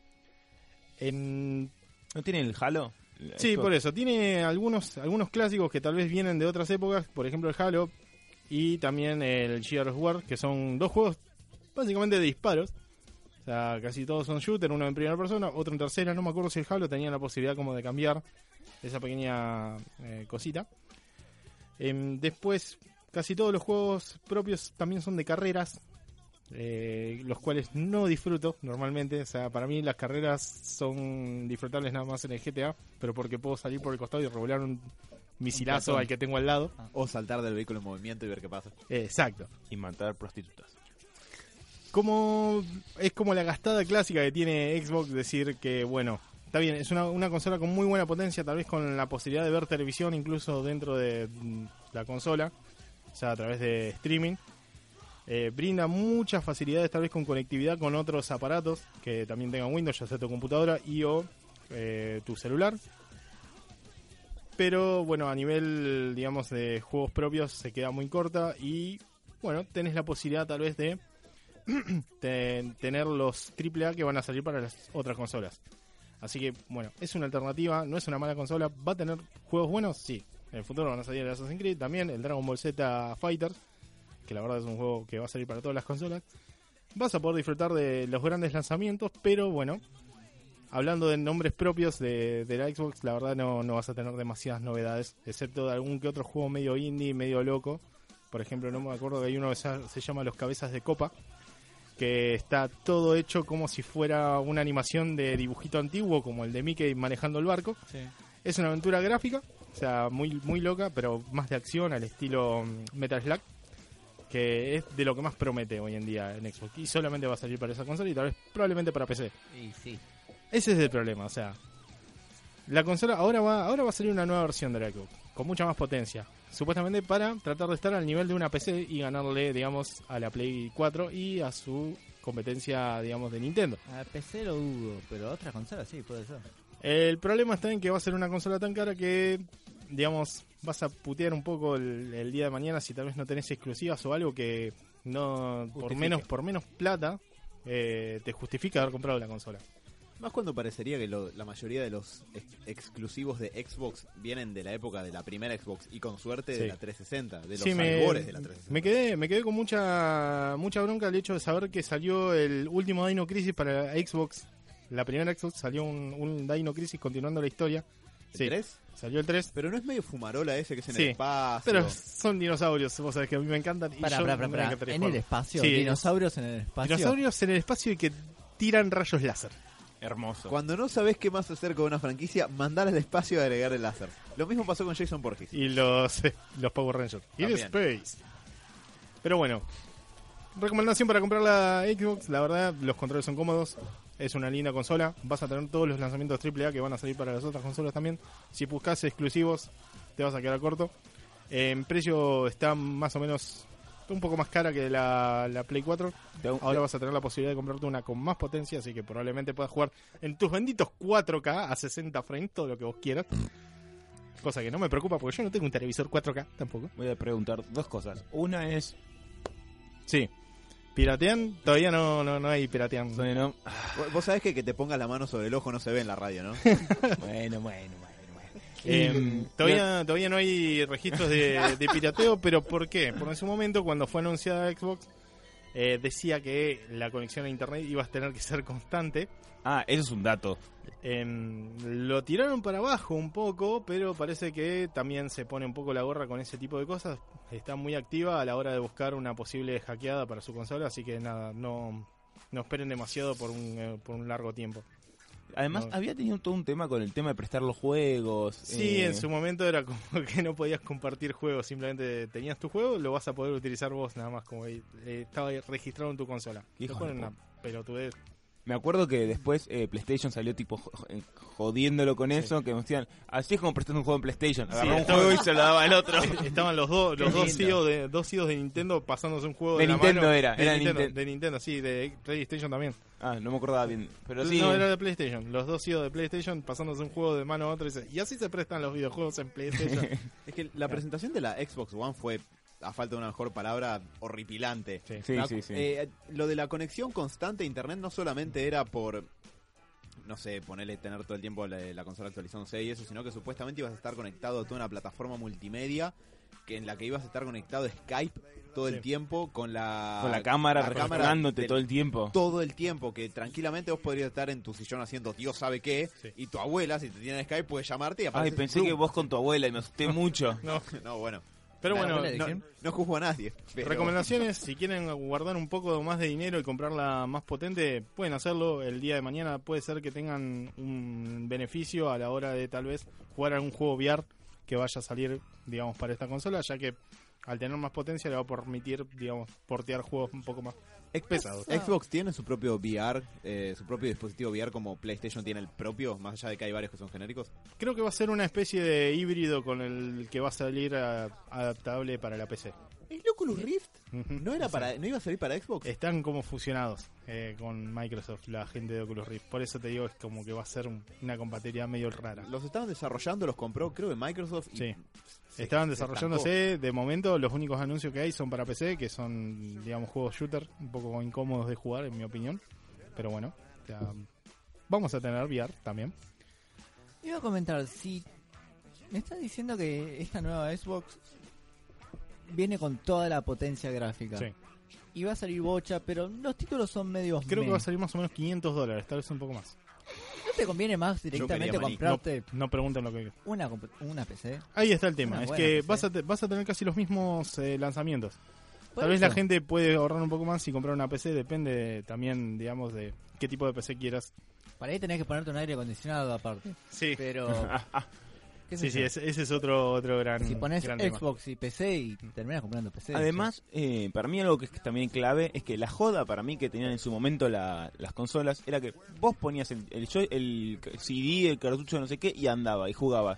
En ¿No tiene el Halo? Sí, por eso. Tiene algunos, algunos clásicos que tal vez vienen de otras épocas, por ejemplo el Halo y también el Gears of War, que son dos juegos básicamente de disparos. O sea, casi todos son shooter, uno en primera persona, otro en tercera. No me acuerdo si el Halo tenía la posibilidad como de cambiar esa pequeña eh, cosita. Em, después, casi todos los juegos propios también son de carreras, eh, los cuales no disfruto normalmente. O sea, para mí las carreras son disfrutables nada más en el GTA, pero porque puedo salir por el costado y revolear un misilazo al que tengo al lado. O saltar del vehículo en movimiento y ver qué pasa. Eh, exacto. Y matar prostitutas. Como es como la gastada clásica que tiene Xbox decir que bueno está bien es una, consola con muy buena potencia tal vez con la posibilidad de ver televisión incluso dentro de mm, la consola o sea a través de streaming Eh, brinda muchas facilidades tal vez con conectividad con otros aparatos que también tengan Windows ya sea tu computadora y o eh, tu celular. Pero bueno a nivel digamos de juegos propios se queda muy corta y bueno tenés la posibilidad tal vez de (clears throat) te- tener los AAA que van a salir para las otras consolas. Así que, bueno, es una alternativa, no es una mala consola. ¿Va a tener juegos buenos? Sí. En el futuro van a salir el Assassin's Creed también, el Dragon Ball Z Fighters, que la verdad es un juego que va a salir para todas las consolas. Vas a poder disfrutar de los grandes lanzamientos, pero bueno, hablando de nombres propios de, de la Xbox, la verdad no, no vas a tener demasiadas novedades, excepto de algún que otro juego medio indie, medio loco. Por ejemplo, no me acuerdo que hay uno que se llama Los Cabezas de Copa, que está todo hecho como si fuera una animación de dibujito antiguo, como el de Mickey manejando el barco. Es una aventura gráfica, o sea, muy, muy loca, pero más de acción al estilo mm, Metal Slug, que es de lo que más promete hoy en día en Xbox. Y solamente va a salir para esa consola y tal vez probablemente para PC. Y sí. Ese es el problema, o sea, la consola ahora va, ahora va a salir una nueva versión de la Xbox, con mucha más potencia. Supuestamente para tratar de estar al nivel de una PC y ganarle, digamos, a la Play 4 y a su competencia, digamos, de Nintendo. A PC lo dudo, pero a otra consola sí, puede ser. El problema está en que va a ser una consola tan cara que, digamos, vas a putear un poco el, el día de mañana si tal vez no tenés exclusivas o algo que no, por menos, por menos plata, eh, te justifica haber comprado la consola. Más cuando parecería que lo- la mayoría de los ex- exclusivos de Xbox vienen de la época de la primera Xbox y con suerte Sí. de la 360, de los Sí, me, de la 360. me quedé, me quedé con mucha mucha bronca el hecho de saber que salió el último Dino Crisis para Xbox. La primera Xbox salió un, un Dino Crisis continuando la historia. ¿El Sí, 3? salió el 3. Pero no es medio fumarola ese que es en Sí, el espacio. Pero son dinosaurios, vos sabés que a mí me encantan. Y Para, yo para, para, me para. encantaría En el espacio, Sí, dinosaurios en el espacio. Dinosaurios en el espacio y que tiran rayos láser. Hermoso. Cuando no sabes qué más hacer con una franquicia, mandar al espacio y agregar el láser. Lo mismo pasó con Jason Borges. Y los, los Power Rangers. Y el. Space. Pero bueno. Recomendación para comprar la Xbox. La verdad, los controles son cómodos. Es una linda consola. Vas a tener todos los lanzamientos AAA que van a salir para las otras consolas también. Si buscas exclusivos, te vas a quedar corto. En precio está más o menos un poco más cara que la, la Play 4. Te hago- Ahora vas a tener la posibilidad de comprarte una con más potencia, así que probablemente puedas jugar en tus benditos 4K a 60 frames, todo lo que vos quieras. Cosa que no me preocupa porque yo no tengo un televisor 4K tampoco. Voy a preguntar dos cosas. Una es. Sí. ¿Piratean? Todavía no, no, no hay piratean. Vos- sabés que que te pongas la mano sobre el ojo no se ve en la radio, ¿no? (laughs) Bueno, bueno, bueno. Eh, todavía, todavía no hay registros de, de pirateo, pero ¿por qué? Porque en su momento, cuando fue anunciada Xbox, eh, decía que la conexión a internet iba a tener que ser constante. Ah, eso es un dato. Em, lo tiraron para abajo un poco, pero parece que también se pone un poco la gorra con ese tipo de cosas. Está muy activa a la hora de buscar una posible hackeada para su consola, así que nada, no, no esperen demasiado por un, eh, por un largo tiempo. Además, No. había tenido todo un tema con el tema de prestar los juegos. Sí, eh, en su momento era como (laughs) que no podías compartir juegos, simplemente tenías tu juego, lo vas a poder utilizar vos nada más, como eh, estaba ahí registrado en tu consola. Hijo de una pelotudez. Me acuerdo que después eh, PlayStation salió tipo jo- jo- jodiéndolo con eso, que me decían, así es como prestando un juego en PlayStation. Sí, Agarraba un estaba- juego y se lo daba al otro. (laughs) Estaban los dos, los dos. CEOs de, dos CEOs de Nintendo pasándose un juego De de, la Nintendo mano. era, de era Nintendo, Ninten- de Nintendo, sí, de PlayStation también. Ah, no me acordaba bien. Pero sí. No, era de PlayStation. Los dos CEOs de PlayStation pasándose un juego de mano a otro y, dice, y así se prestan los videojuegos en PlayStation. (laughs) Es que la presentación de la Xbox One fue, a falta de una mejor palabra, horripilante. Sí. Sí, La- sí, sí. eh, lo de la conexión constante a internet no solamente era por, no sé, ponerle tener todo el tiempo la, la consola actualizándose y eso, sino que supuestamente ibas a estar conectado a toda una plataforma multimedia que en la que ibas a estar conectado a Skype todo Sí. el tiempo con la, con la cámara del- todo el tiempo. todo el tiempo, que tranquilamente vos podrías estar en tu sillón haciendo Dios sabe qué, Sí. y tu abuela, si te tiene en Skype, puede llamarte y Ay, aparece pensé que vos con tu abuela y me asusté mucho. (laughs) no, No, bueno. Pero bueno, No, no juzgo a nadie. pero- recomendaciones, si quieren guardar un poco más de dinero y comprarla más potente, pueden hacerlo. El día de mañana puede ser que tengan un beneficio a la hora de tal vez jugar algún juego VR que vaya a salir, digamos, para esta consola, ya que al tener más potencia le va a permitir, digamos, portear juegos un poco más pesados. Xbox tiene su propio VR, eh, su propio dispositivo VR como PlayStation tiene el propio, más allá de que hay varios que son genéricos. Creo que va a ser una especie de híbrido con el que va a salir a- adaptable para la PC. ¿El Oculus Rift? ¿No, era para, ¿No iba a salir para Xbox? Están como fusionados eh, con Microsoft, la gente de Oculus Rift. Por eso te digo, es como que va a ser un- una compatibilidad medio rara. Los estaban desarrollando, los compró creo que Microsoft. Y Sí. Se- Estaban se desarrollándose, de momento los únicos anuncios que hay son para PC, que son, digamos, juegos shooter, un poco incómodos de jugar, en mi opinión. Pero bueno, vamos a tener VR también. Iba a comentar, si me estás diciendo que esta nueva Xbox viene con toda la potencia gráfica Sí. y va a salir bocha, pero los títulos son medios Creo que va a salir más o menos 500 dólares, tal vez un poco más. ¿No te conviene más directamente comprarte No pregunten lo que una, una PC? Ahí está el tema, es que PC. vas a, te- vas a tener casi los mismos eh, lanzamientos. Tal vez la gente puede ahorrar un poco más y comprar una PC, depende también, digamos, de qué tipo de PC quieras. Para ahí tenés que ponerte un aire acondicionado aparte. Sí, Pero. (laughs) sí, sí, ese, ese es otro, otro gran, Si pones gran tema. Xbox y PC y terminas comprando PC. Además, eh, para mí algo que es también clave es que la joda para mí que tenían en su momento la- las consolas era que vos ponías el, el, el CD, el cartucho, no sé qué, y andaba y jugaba.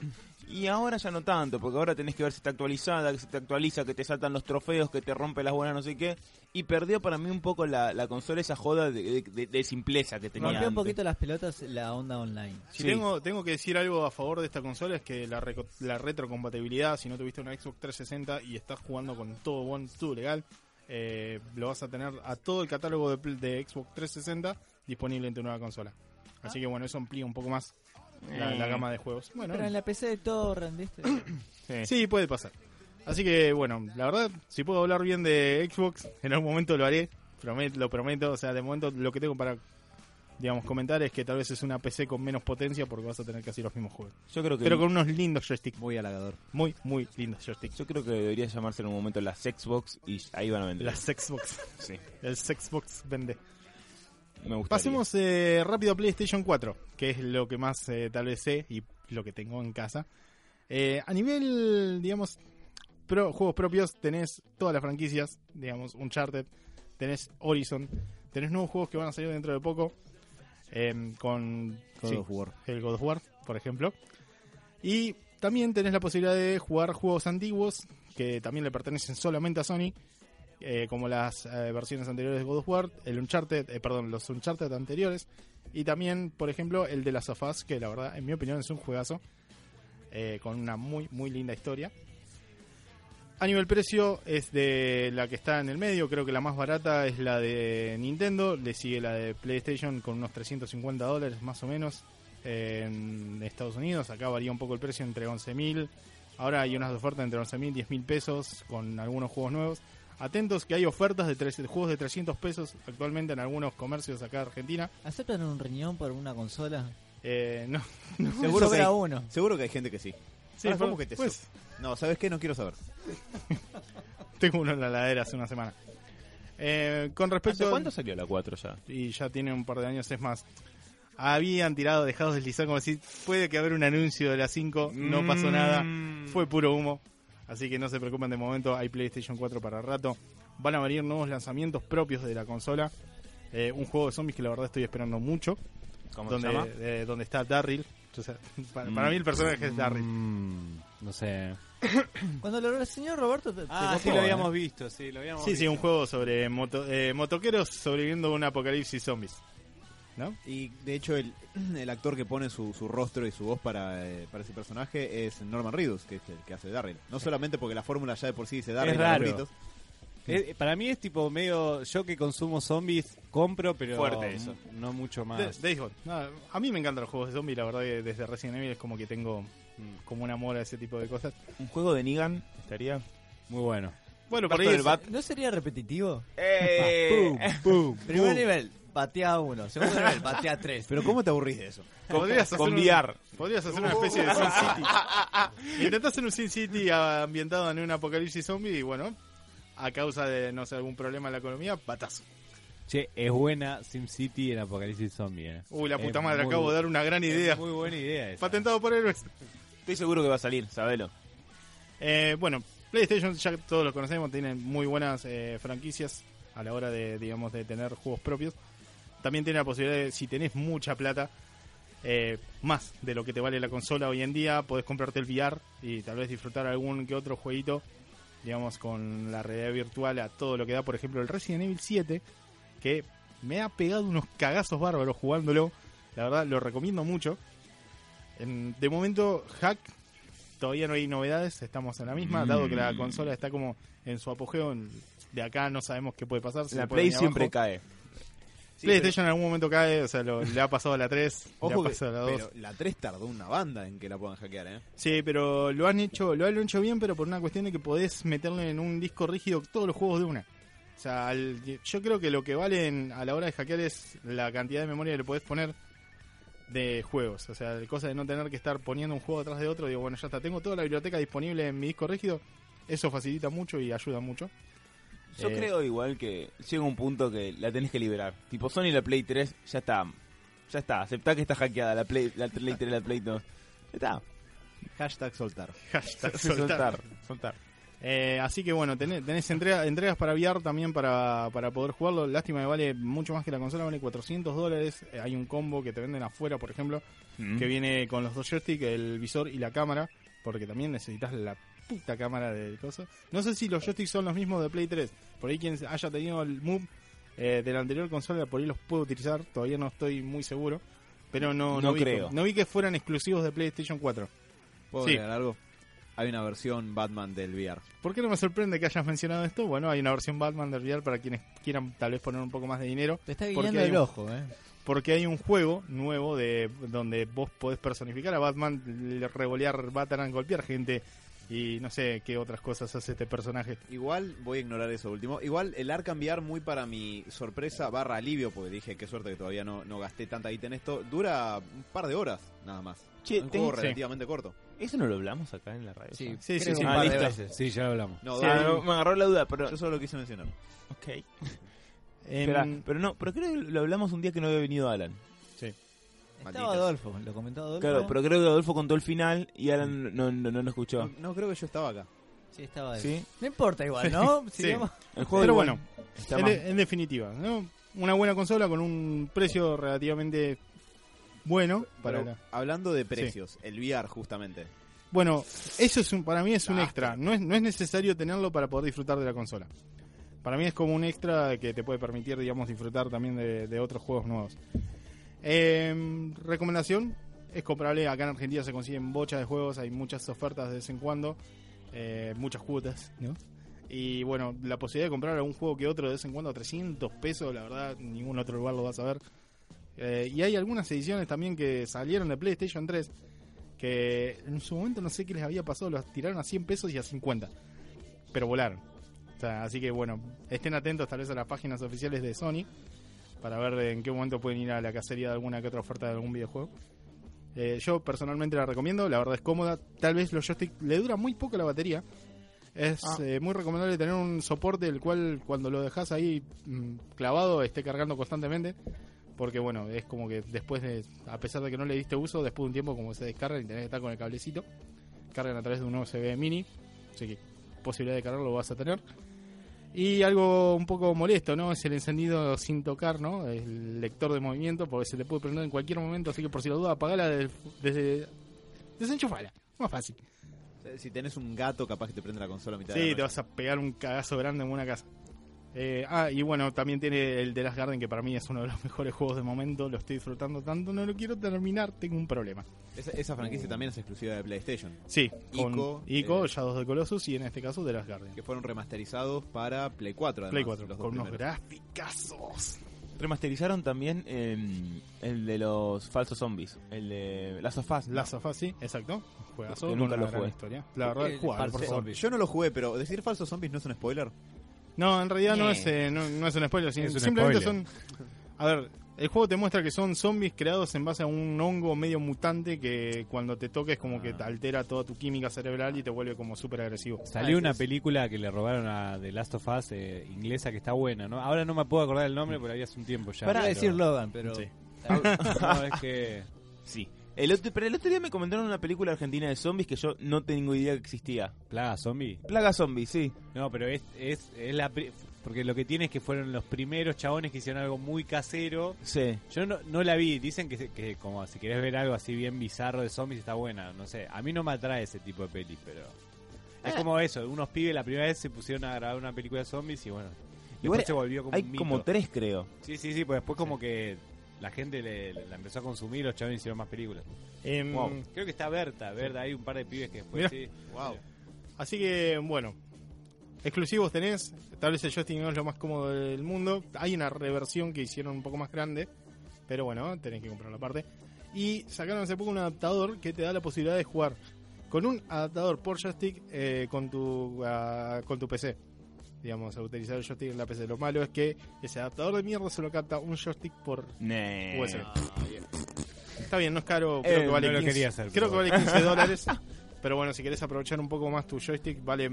Y ahora ya no tanto, porque ahora tenés que ver si está actualizada, que se te actualiza, que te saltan los trofeos, que te rompe las buenas, no sé qué. Y perdió para mí un poco la, la consola esa joda de, de- de- de simpleza que tenía. Rompió un poquito las pelotas la onda online. Si Sí. tengo, tengo que decir algo a favor de esta consola es que la, reco- la retrocompatibilidad, si no tuviste una Xbox 360 y estás jugando con todo bueno, todo legal, eh, lo vas a tener a todo el catálogo de, de Xbox 360 disponible en tu nueva consola. Así que bueno, eso amplía un poco más la, la Eh, gama de juegos. Bueno, Pero en la PC de todo rendiste. (coughs) sí. sí, puede pasar. Así que bueno, la verdad, si puedo hablar bien de Xbox, en algún momento lo haré, promet- lo prometo. O sea, de momento lo que tengo para, digamos, comentar es que tal vez es una PC con menos potencia porque vas a tener casi los mismos juegos. Yo creo que Pero con unos lindos joysticks. Muy halagador. Muy, muy lindos joysticks. yo creo que debería llamarse en un momento las Xbox y ahí van a vender. Las Xbox. Sí, El Xbox vende. Me. Pasemos eh, rápido a PlayStation 4, que es lo que más eh, tal vez sé y lo que tengo en casa. Eh, a nivel, digamos, pro- juegos propios, tenés todas las franquicias, digamos, Uncharted, tenés Horizon, tenés nuevos juegos que van a salir dentro de poco, em, con God sí, of War. el God of War, por ejemplo. Y también tenés la posibilidad de jugar juegos antiguos que también le pertenecen solamente a Sony, eh, como las eh, versiones anteriores de God of War, el Uncharted, eh, los Uncharted anteriores, y también, por ejemplo, el de las of que la verdad, en mi opinión, es un juegazo, con una muy, muy linda historia. A nivel precio es de la que está en el medio, creo que la más barata es la de Nintendo, le sigue la de PlayStation con unos 350 dólares más o menos en Estados Unidos, acá varía un poco el precio entre 11.000, ahora hay unas ofertas entre 11.000 y 10.000 pesos con algunos juegos nuevos. Atentos que hay ofertas de, tres- de juegos de 300 pesos actualmente en algunos comercios acá de Argentina. ¿Aceptan un riñón por una consola? Eh, no, (laughs) Seguro que, hay, uno. seguro que hay gente que sí. sí, ¿cómo que te pues, No, ¿sabes qué? No quiero saber. (laughs) tengo uno en la ladera hace una semana. Eh, con respecto ¿Hace cuánto salió la 4 ya? y ya tiene un par de años, es más. Habían tirado, dejado deslizar como si puede que haber un anuncio de la 5, no pasó nada, Mm. fue puro humo. Así que no se preocupen de momento, hay PlayStation 4 para rato. Van a venir nuevos lanzamientos propios de la consola. Eh, un juego de zombies que la verdad estoy esperando mucho. ¿Cómo donde, se llama? eh, donde está Darryl. O sea, para, Mm. para mí el personaje es Darryl. Mm, no sé. (coughs) Cuando lo reseñó Roberto, te, te Ah, sí lo ¿eh? habíamos visto, sí, lo habíamos Sí, sí, visto. un juego sobre moto- eh, motoqueros sobreviviendo a un apocalipsis zombies. ¿No? Y de hecho, el, (clears throat) el actor que pone su, su rostro y su voz para, eh, para ese personaje es Norman Reedus, que es el que hace Darryl. No solamente porque la fórmula ya de por sí dice Darryl, Es. Eh, para mí es tipo medio. Yo que consumo zombies, compro, pero. Fuerte eso. No mucho más. A mí me encantan los juegos de zombies, la verdad que desde Resident Evil es como que tengo Mm, como un amor a ese tipo de cosas. Un juego de Negan estaría. Muy bueno. Bueno, por ahí del es-. ¿No sería repetitivo? ¡Eh! ¡Pum! (laughs) Primer nivel. Patea uno. Segundo nivel, patea tres. Pero ¿cómo te aburrís de eso? Podrías hacer, Con un- VR. podrías hacer una especie de Sin City. (laughs) Intentás hacer un Sin City ambientado en un apocalipsis zombie y bueno, a causa de, no sé, algún problema en la economía, batazo. Che, es buena SimCity en Apocalipsis Zombie. Eh. Uy, la Es puta madre, muy acabo de dar una gran es idea. Muy buena idea esa. Patentado por héroes. Estoy seguro que va a salir, sabelo. Eh, bueno, PlayStation ya todos lo conocemos, tiene muy buenas eh, franquicias a la hora de, digamos, de tener juegos propios. También tiene la posibilidad de, si tenés mucha plata, eh, más de lo que te vale la consola hoy en día, podés comprarte el VR y tal vez disfrutar algún que otro jueguito, digamos, con la realidad virtual a todo lo que da. Por ejemplo, el Resident Evil 7, que me ha pegado unos cagazos bárbaros jugándolo. La verdad, lo recomiendo mucho. De momento, Hack todavía no hay novedades, estamos en la misma, dado que la Mm. consola está como en su apogeo. de acá no sabemos qué puede pasar. La Play siempre cae. PlayStation en algún momento cae, o sea, lo- le ha pasado a la 3, le ha Ojo que, pasado a la 2. pero la 3 tardó una banda en que la puedan hackear, ¿eh? Sí, pero lo han hecho, lo han hecho bien, pero por una cuestión de que podés meterle en un disco rígido todos los juegos de una. O sea, al- yo creo que lo que vale en- a la hora de hackear es la cantidad de memoria que le podés poner de juegos. O sea, de cosa de no tener que estar poniendo un juego atrás de otro. Digo, bueno, ya está, tengo toda la biblioteca disponible en mi disco rígido. Eso facilita mucho y ayuda mucho. Yo Eh, creo igual que llega un punto que la tenés que liberar. Tipo Sony la Play 3, ya está. Ya está, aceptá que está hackeada la Play, la Play 3, la Play 2. Ya está. Hashtag soltar. Hashtag (laughs) soltar. soltar. soltar. Eh, así que bueno, tenés, tenés entrega- entregas para VR también para, para poder jugarlo. Lástima que vale mucho más que la consola, vale 400 dólares. Eh, hay un combo que te venden afuera, por ejemplo, Mm. que viene con los dos joysticks, el visor y la cámara, porque también necesitas la puta cámara del coso. No sé si los joysticks son los mismos de Play 3. Por ahí quien haya tenido el Move eh, de la anterior consola, por ahí los puedo utilizar. Todavía no estoy muy seguro. Pero no, No vi, creo. no vi que fueran exclusivos de PlayStation 4. ¿Puedo Sí. algo? Hay una versión Batman del VR. ¿Por qué no me sorprende que hayas mencionado esto? Bueno, hay una versión Batman del VR para quienes quieran tal vez poner un poco más de dinero. Te está Porque guiando hay el un- ojo, eh. Porque hay un juego nuevo de donde vos podés personificar a Batman, le- revolear Batman, golpear gente y no sé qué otras cosas hace este personaje. Igual voy a ignorar eso último. Igual el Arkham VR, muy para mi sorpresa barra alivio, porque dije qué suerte que todavía no, no gasté tanta guita en esto, dura un par de horas nada más. Che, un ten- juego sí. relativamente corto. ¿Eso no lo hablamos acá en la radio? Sí, Sí, sí, que sí. un par Ah, de listo. veces. Sí, ya lo hablamos. No, Sí, da- no, me agarró la duda, pero... yo solo lo quise mencionar. Ok. (laughs) En- Espera, pero no, pero creo que lo hablamos un día que no había venido Alan. Estaba Malditos. Adolfo, lo comentó Adolfo. Claro, pero creo que Adolfo contó el final y Alan no, no, no lo escuchó. No, creo que yo estaba acá. Sí, estaba ¿Sí? No importa igual, ¿no? (laughs) Sí. Sigamos. El juego Pero igual bueno, está en, de- en definitiva, ¿no? una buena consola con un precio relativamente bueno para Pero, la- hablando de precios, el VR justamente. Bueno, eso es un, para mí es un Ah, extra. No es, no es necesario tenerlo para poder disfrutar de la consola. Para mí es como un extra que te puede permitir, digamos, disfrutar también de, de otros juegos nuevos. Eh, recomendación, es comprable. Acá en Argentina se consiguen bochas de juegos, hay muchas ofertas de vez en cuando, eh, muchas cuotas, ¿no? Y bueno, la posibilidad de comprar algún juego que otro de vez en cuando a 300 pesos, la verdad, ningún otro lugar lo vas a ver. Eh, y hay algunas ediciones también que salieron de PlayStation 3 que en su momento no sé qué les había pasado, los tiraron a 100 pesos y a 50, pero volaron. O sea, así que bueno, estén atentos tal vez a las páginas oficiales de Sony para ver en qué momento pueden ir a la cacería de alguna que otra oferta de algún videojuego. Eh, yo personalmente la recomiendo, la verdad es cómoda. Tal vez los joysticks le dura muy poco la batería. Es Ah. eh, muy recomendable tener un soporte el cual cuando lo dejas ahí mm, clavado esté cargando constantemente. Porque bueno, es como que después de, a pesar de que no le diste uso, después de un tiempo como se descargan y tenés que estar con el cablecito, cargan a través de un USB mini. Así que posibilidad de cargarlo vas a tener. Y algo un poco molesto, ¿no? Es el encendido sin tocar, ¿no? El lector de movimiento, porque se le puede prender en cualquier momento, así que por si la duda, apagala desde... desde desenchufala, más fácil. Si tenés un gato, capaz que te prende la consola a mitad de Sí, la te noche. vas a pegar un cagazo grande en una casa. Eh, ah, y bueno, también tiene el de Last Garden, que para mí es uno de los (laughs) mejores juegos de momento. Lo estoy disfrutando tanto, no lo quiero terminar, tengo un problema. Esa, esa franquicia también es exclusiva de PlayStation. Sí, con Ico, Ico, eh, Shadows de Colossus y en este caso de Last Guardian. Que fueron remasterizados para Play 4. Además, Play 4, los con unos graficazos. Remasterizaron también eh, el de los falsos zombies, el de Last of Us. ¿no? Last of Us, sí, exacto. Juegazo, Que con nunca lo jugué. historia. La verdad, El jugalo, por. Yo no lo jugué, pero decir falsos zombies no es un spoiler. No, en realidad no Ñe. es, eh, no, no es un spoiler, Es un simplemente spoiler. son A ver, el juego te muestra que son zombies creados en base a un hongo medio mutante que cuando te toques como que te altera toda tu química cerebral y te vuelve como súper agresivo. Salió una película que le robaron a The Last of Us eh, inglesa que está buena, ¿no? Ahora no me puedo acordar el nombre, pero había hace un tiempo ya. Para pero- decir Logan, pero. Sí. (laughs) No, es que... Sí. El otro, pero el otro día me comentaron una película argentina de zombies que yo no tengo idea que existía. Plaga zombie. Plaga Zombies, sí. No, pero es, es, es la... pri- Porque lo que tiene es que fueron los primeros chabones que hicieron algo muy casero. Sí. Yo no, no la vi. Dicen que, que como si querés ver algo así bien bizarro de zombies está buena. No sé. A mí no me atrae ese tipo de pelis, pero... Es Eh. como eso. Unos pibes la primera vez se pusieron a grabar una película de zombies y bueno... Después Igual se volvió como Hay un como mito. tres, creo. Sí, sí, sí, pues después como que la gente le, la empezó a consumir, los chavales hicieron más películas. Em, Wow. Creo que está Berta, Berta, hay un par de pibes que después Mirá. sí. Wow. Así que, bueno, exclusivos tenés. Tal vez el joystick no es lo más cómodo del mundo. Hay una reversión que hicieron un poco más grande, pero bueno, tenés que comprarlo aparte. Y sacaron hace poco un adaptador que te da la posibilidad de jugar con un adaptador por joystick eh, con tu ah, con tu PC. Digamos, a utilizar el joystick en la PC. Lo malo es que ese adaptador de mierda solo capta un joystick por Nee. USB. Está bien, no es caro, Eh, creo que vale no lo 15, quería hacer, creo pero que vale 15 dólares. (laughs) Pero bueno, si querés aprovechar un poco más tu joystick, vale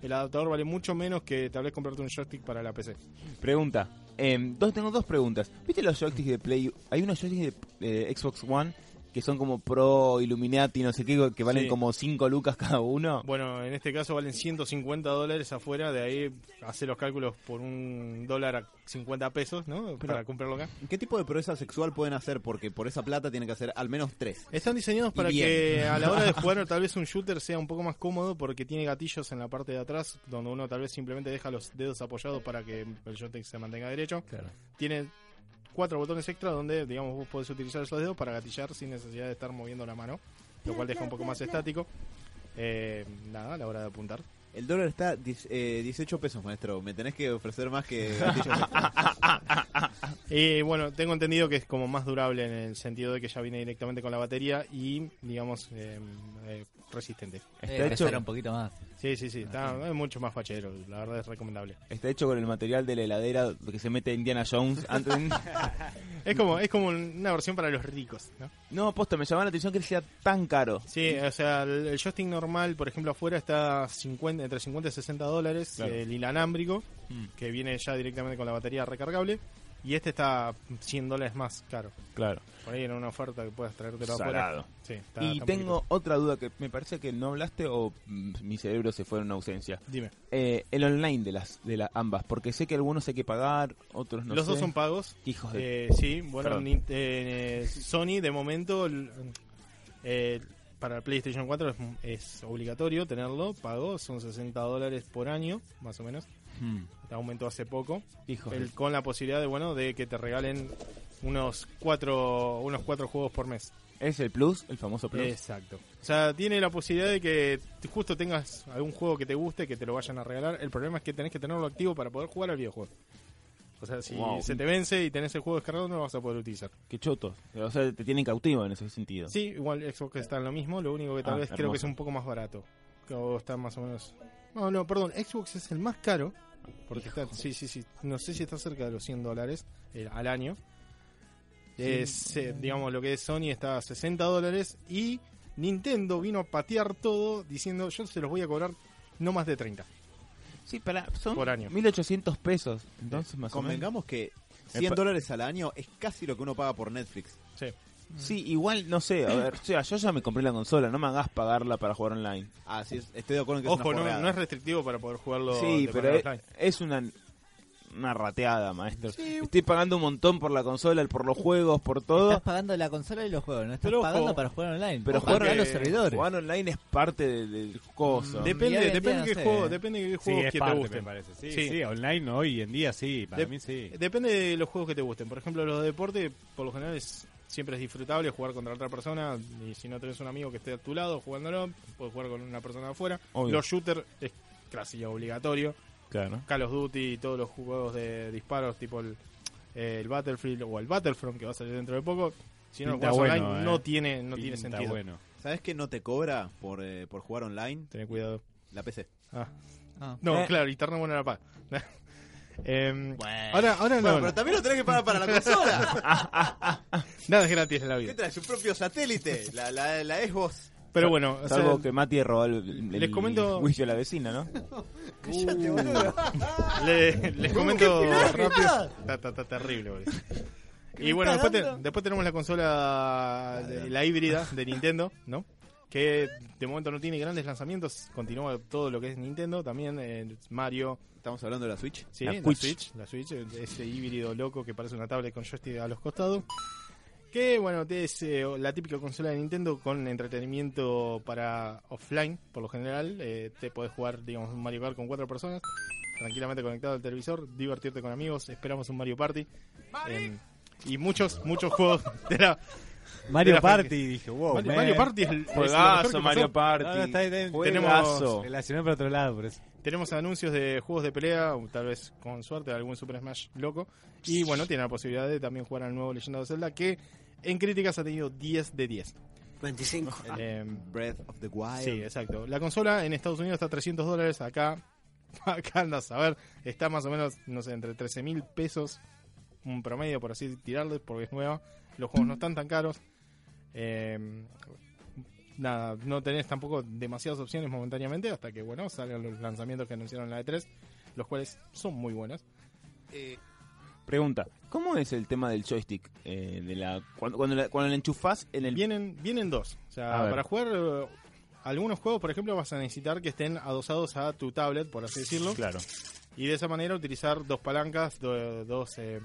el adaptador vale mucho menos que tal vez comprarte un joystick para la PC. Pregunta. Em, dos, tengo dos preguntas. ¿Viste los joysticks de Play? Hay unos joysticks de eh, Xbox One que son como Pro, Illuminati, no sé qué, que valen Sí. como 5 lucas cada uno. Bueno, en este caso valen 150 dólares afuera, de ahí hace los cálculos por un dólar a 50 pesos, ¿no? para comprarlo acá. ¿Qué tipo de proeza sexual pueden hacer? Porque por esa plata tienen que hacer al menos tres. Están diseñados para que a la hora de (laughs) jugar tal vez un shooter sea un poco más cómodo porque tiene gatillos en la parte de atrás donde uno tal vez simplemente deja los dedos apoyados para que el joystick se mantenga derecho. Tiene cuatro botones extra donde digamos vos podés utilizar esos dedos para gatillar sin necesidad de estar moviendo la mano, lo cual deja un poco más estático. Eh, nada, a la hora de apuntar. El dólar está eh, 18 pesos, maestro. Me tenés que ofrecer más que. (laughs) Y bueno, tengo entendido que es como más durable en el sentido de que ya viene directamente con la batería y digamos eh, eh, resistente. Está Eh, hecho, pesar un poquito más. Sí, sí, sí, está, es mucho más fachero, la verdad es recomendable. está hecho con el material de la heladera que se mete Indiana Jones antes. (laughs) Es como, es como una versión para los ricos, ¿no? no, posta, me llamaba la atención que sea tan caro. Sí, o sea, el, el joystick normal, por ejemplo, afuera está 50, entre 50 y 60 dólares, Claro. el inalámbrico, Mm. que viene ya directamente con la batería recargable, y este está 100 dólares más caro. Claro. Por ahí en una oferta que puedas traértelo Salado. Sí, está- Y está tengo poquito. otra duda que me parece que no hablaste o mm, mi cerebro se fue en una ausencia. Dime. Eh, el online de las de las ambas, porque sé que algunos hay que pagar, otros no Los sé. dos son pagos. hijos de Eh, sí, bueno. Nin- eh, Sony de momento eh, para el PlayStation 4 es, es obligatorio tenerlo, pago, son 60 dólares por año, más o menos. Hmm, Aumentó hace poco. El- con la posibilidad de bueno de que te regalen unos cuatro unos cuatro juegos por mes. es el plus, el famoso plus. Exacto. O sea, tiene la posibilidad de que justo tengas algún juego que te guste, que te lo vayan a regalar. El problema es que tenés que tenerlo activo para poder jugar al videojuego. O sea, si Wow. se te vence y tenés el juego descargado, no lo vas a poder utilizar. Qué choto. O sea, te tienen cautivo en ese sentido. Sí, igual Xbox está en lo mismo, lo único que tal Ah, vez creo que es un poco más barato. O está más o menos... No, no, perdón, Xbox es el más caro. Porque está, sí, sí, sí, no sé si está cerca de los 100 dólares eh, al año. Es, eh, digamos, lo que es Sony está a 60 dólares y Nintendo vino a patear todo diciendo yo se los voy a cobrar no más de 30. Sí, para, son Por año. 1800 pesos. Entonces, más o menos. Convengamos que 100 Epa. dólares al año es casi lo que uno paga por Netflix. Sí. Sí, igual, no sé. A ver, o sea, yo ya me compré la consola. No me hagas pagarla para jugar online. Ah, sí, estoy de acuerdo en que Ojo, es una no, no es restrictivo para poder jugarlo Sí, de pero es una, una rateada, maestro. Estoy pagando un montón por la consola, por los juegos, por todo. Estás pagando la consola y los juegos, no estás Pero ojo, pagando para jugar online. Pero jugar que- los servidores. Jugar online es parte del, del coso. De- Depende, depende día de qué no sé, juego, depende de qué Sí, juegos es que parte, te me gusten. parece. Sí, Sí. sí, online hoy en día sí, para De- mí sí. Depende de los juegos que te gusten. Por ejemplo, los de deporte, por lo general, es, siempre es disfrutable jugar contra otra persona. Y si no tenés un amigo que esté a tu lado jugándolo, puedes jugar con una persona de afuera. Obvio. Los shooters es casi obligatorio. Claro. Call of Duty y todos los juegos de disparos, tipo el, eh, el Battlefield o el Battlefront, que va a salir dentro de poco. Si no lo jugás bueno, online, eh. no tiene, no tiene sentido. bueno. ¿Sabes qué no te cobra por, eh, por jugar online? Tené cuidado. La PC. Ah. Ah. No, Eh. claro, internet buena la (laughs) paz. Em, ahora, ahora no. Bueno, pero también lo tenés que pagar para la consola. (laughs) Nada es gratis en la ¿Qué vida. trae? Su propio satélite. La, la, la Xbox. Pero bueno, o sea, que Mati robó el, el, les comento- juicio a la vecina, ¿no? (laughs) le- les (laughs) comento (laughs) rápido. Está, está- está terrible, boludo. Y bueno, después, te- después tenemos la consola, de- la híbrida de Nintendo, ¿no? Que de momento no tiene grandes lanzamientos. Continúa todo lo que es Nintendo. También eh, Mario, Estamos hablando de la Switch. Sí, La la, Switch. Switch. La Switch, ese híbrido loco que parece una tablet con joystick a los costados. Que bueno, es eh, la típica consola de Nintendo con entretenimiento para offline, por lo general. Eh, te podés jugar, digamos, un Mario Kart con cuatro personas, tranquilamente conectado al televisor, divertirte con amigos. Esperamos un Mario Party. Eh, y muchos, muchos juegos (laughs) de la. Mario Party, dije, wow. Mario, Party es, el- Juegazo, Mario. Party. No, no, está está. Juegazo. Relacioné por otro lado, por eso. Tenemos anuncios de juegos de pelea, o tal vez con suerte algún Super Smash loco. Y bueno, tiene la posibilidad de también jugar al nuevo Legend of Zelda, que en críticas ha tenido 10 de 10. 25. (laughs) Eh, Breath of the Wild. sí, exacto. La consola en Estados Unidos está a 300 dólares, acá, (laughs) acá andas a ver, está más o menos, no sé, entre 13 mil pesos, un promedio por así tirarle, porque es nueva. Los juegos no están tan caros. Eh, nada, no tenés tampoco demasiadas opciones momentáneamente hasta que, bueno, salgan los lanzamientos que anunciaron en la E3, los cuales son muy buenos. Eh, Pregunta, ¿cómo es el tema del joystick? Eh, de la cuando, cuando, la- cuando la enchufás en el... Vienen, vienen dos. O sea, para jugar eh, algunos juegos, por ejemplo, vas a necesitar que estén adosados a tu tablet, por así decirlo. Claro. Y de esa manera utilizar dos palancas, do- dos, eh,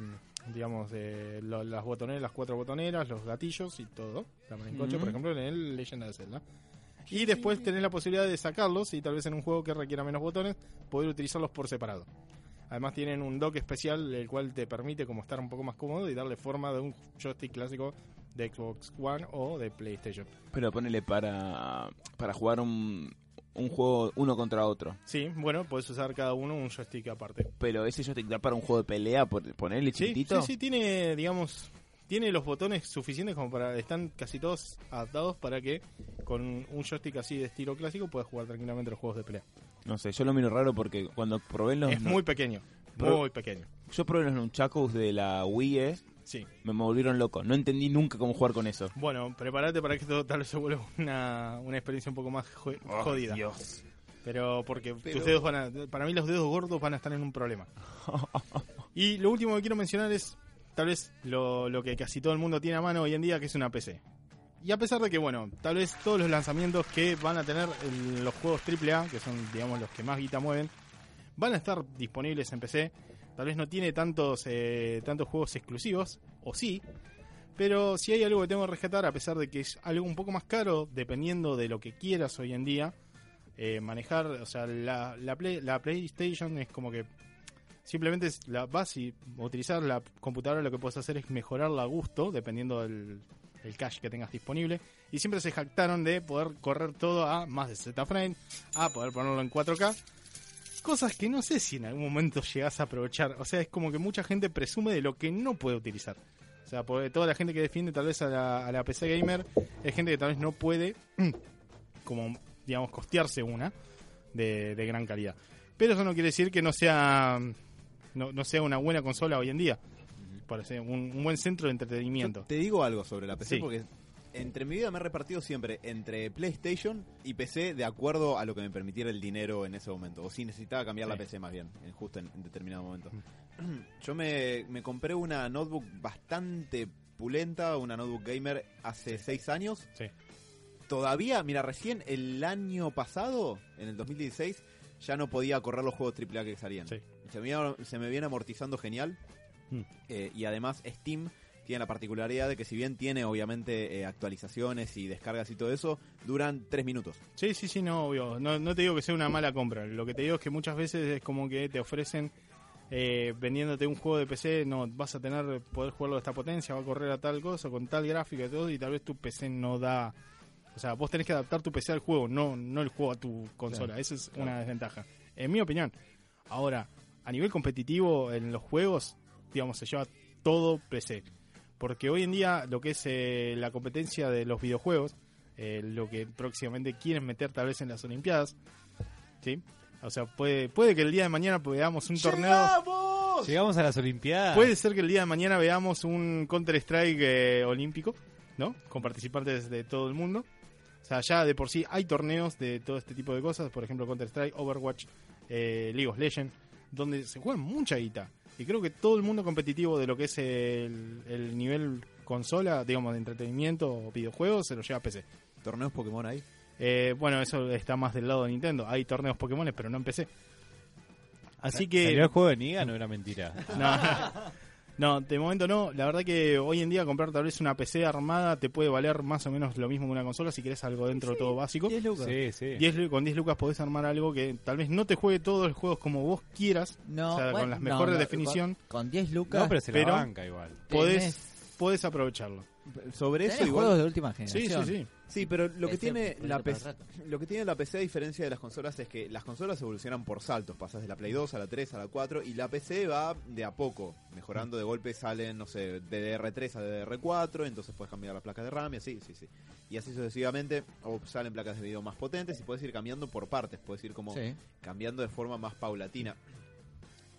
digamos, eh, lo- las botoneras, las cuatro botoneras, los gatillos y todo. La Ujú. por ejemplo, en el Legend of Zelda. Y después tenés la posibilidad de sacarlos y tal vez en un juego que requiera menos botones, poder utilizarlos por separado. Además tienen un dock especial el cual te permite como estar un poco más cómodo y darle forma de un joystick clásico de Xbox One o de PlayStation. Pero ponele para, para jugar un, un juego uno contra otro. Sí, bueno, puedes usar cada uno un joystick aparte. Pero ese joystick da para un juego de pelea, por ponerle Sí, chiquitito. sí, sí, tiene, digamos, tiene los botones suficientes como para, están casi todos adaptados para que con un joystick así de estilo clásico puedas jugar tranquilamente los juegos de pelea. No sé, yo lo miro raro porque cuando probé los... es no- muy pequeño, muy pequeño. Yo probé los nunchakus de la Wii E, Sí. me volvieron loco. No entendí nunca cómo jugar con eso. Bueno, prepárate para que esto tal vez se vuelva una, una experiencia un poco más jo- jodida. Dios. Pero porque Pero- tus dedos van a, para mí los dedos gordos van a estar en un problema. (laughs) y lo último que quiero mencionar es tal vez lo, lo que casi todo el mundo tiene a mano hoy en día, que es una PC. Y a pesar de que, bueno, tal vez todos los lanzamientos que van a tener en los juegos AAA, que son, digamos, los que más guita mueven, van a estar disponibles en PC. Tal vez no tiene tantos, eh, tantos juegos exclusivos, o sí, pero si hay algo que tengo que rescatar, a pesar de que es algo un poco más caro, dependiendo de lo que quieras hoy en día, eh, manejar, o sea, la, la, Play- la PlayStation es como que simplemente es la, vas y utilizar la computadora lo que puedes hacer es mejorarla a gusto, dependiendo del el cache que tengas disponible. Y siempre se jactaron de poder correr todo a más de 60 frames, a poder ponerlo en 4K. Cosas que no sé si en algún momento llegas a aprovechar. O sea, es como que mucha gente presume de lo que no puede utilizar. O sea, porque toda la gente que defiende tal vez a la, a la PC gamer es gente que tal vez no puede, (clears throat) como, digamos, costearse una de, de gran calidad. Pero eso no quiere decir que no sea, no, no sea una buena consola hoy en día. Parece un, un buen centro de entretenimiento. Yo te digo algo sobre la PC Sí. porque entre mi vida me he repartido siempre entre PlayStation y PC de acuerdo a lo que me permitiera el dinero en ese momento. O si necesitaba cambiar la. PC más bien, en, justo en, en determinado momento. (clears throat) Yo me, me compré una notebook bastante pulenta, una notebook gamer hace seis años. Sí. Todavía, mira, recién el año pasado, en el 2016, ya no podía correr los juegos AAA que salían. Sí. Se, me, se me viene amortizando genial. Mm. Eh, y además Steam tiene la particularidad de que si bien tiene obviamente eh, actualizaciones y descargas y todo eso, duran tres minutos. Sí, sí, sí, no, obvio. No, no te digo que sea una mala compra. Lo que te digo es que muchas veces es como que te ofrecen eh, vendiéndote un juego de PC, no vas a tener poder jugarlo a esta potencia, va a correr a tal cosa, con tal gráfica y todo, y tal vez tu PC no da. O sea, vos tenés que adaptar tu PC al juego, no, no el juego a tu consola. Esa es una desventaja. En mi opinión. Ahora, a nivel competitivo en los juegos, digamos, se lleva todo PC. Porque hoy en día lo que es eh, la competencia de los videojuegos, eh, lo que próximamente quieren meter tal vez en las Olimpiadas, ¿sí? O sea, puede, puede que el día de mañana veamos un torneo ¡Vamos! Llegamos a las Olimpiadas. Puede ser que el día de mañana veamos un Counter-Strike eh, olímpico, ¿no? Con participantes de todo el mundo. O sea, ya de por sí hay torneos de todo este tipo de cosas, por ejemplo Counter-Strike, Overwatch, eh, League of Legends, donde se juega mucha guita. Y creo que todo el mundo competitivo de lo que es el, el nivel consola, digamos, de entretenimiento o videojuegos, se lo lleva a PC. ¿Torneos Pokémon ahí? Eh, bueno, eso está más del lado de Nintendo. Hay torneos Pokémon, pero no en PC. Así que... ¿Salió el juego de Niga? No era mentira. No, (laughs) no, de momento no. La verdad que hoy en día comprar tal vez una PC armada te puede valer más o menos lo mismo que una consola si querés algo dentro de todo básico. 10 lucas. Sí, sí. 10 lu- con 10 lucas podés armar algo que tal vez no te juegue todos los juegos como vos quieras, No, o sea, bueno, con las no, mejores no, definición, Con, con 10 lucas. No, pero se pero- la banca igual. podés, tenés- podés aprovecharlo. Sobre eso igual... juegos de última Sí, generación. sí, sí. Sí, pero lo que Ese, tiene la el rato. lo que tiene la PC a diferencia de las consolas es que las consolas evolucionan por saltos, pasas de la Play 2 a la 3 a la 4 y la PC va de a poco, mejorando de golpe salen, no sé, de DR3 a DR4, entonces puedes cambiar las placas de RAM y así, sí, sí. Y así sucesivamente, o salen placas de video más potentes y puedes ir cambiando por partes, puedes ir como Sí. cambiando de forma más paulatina.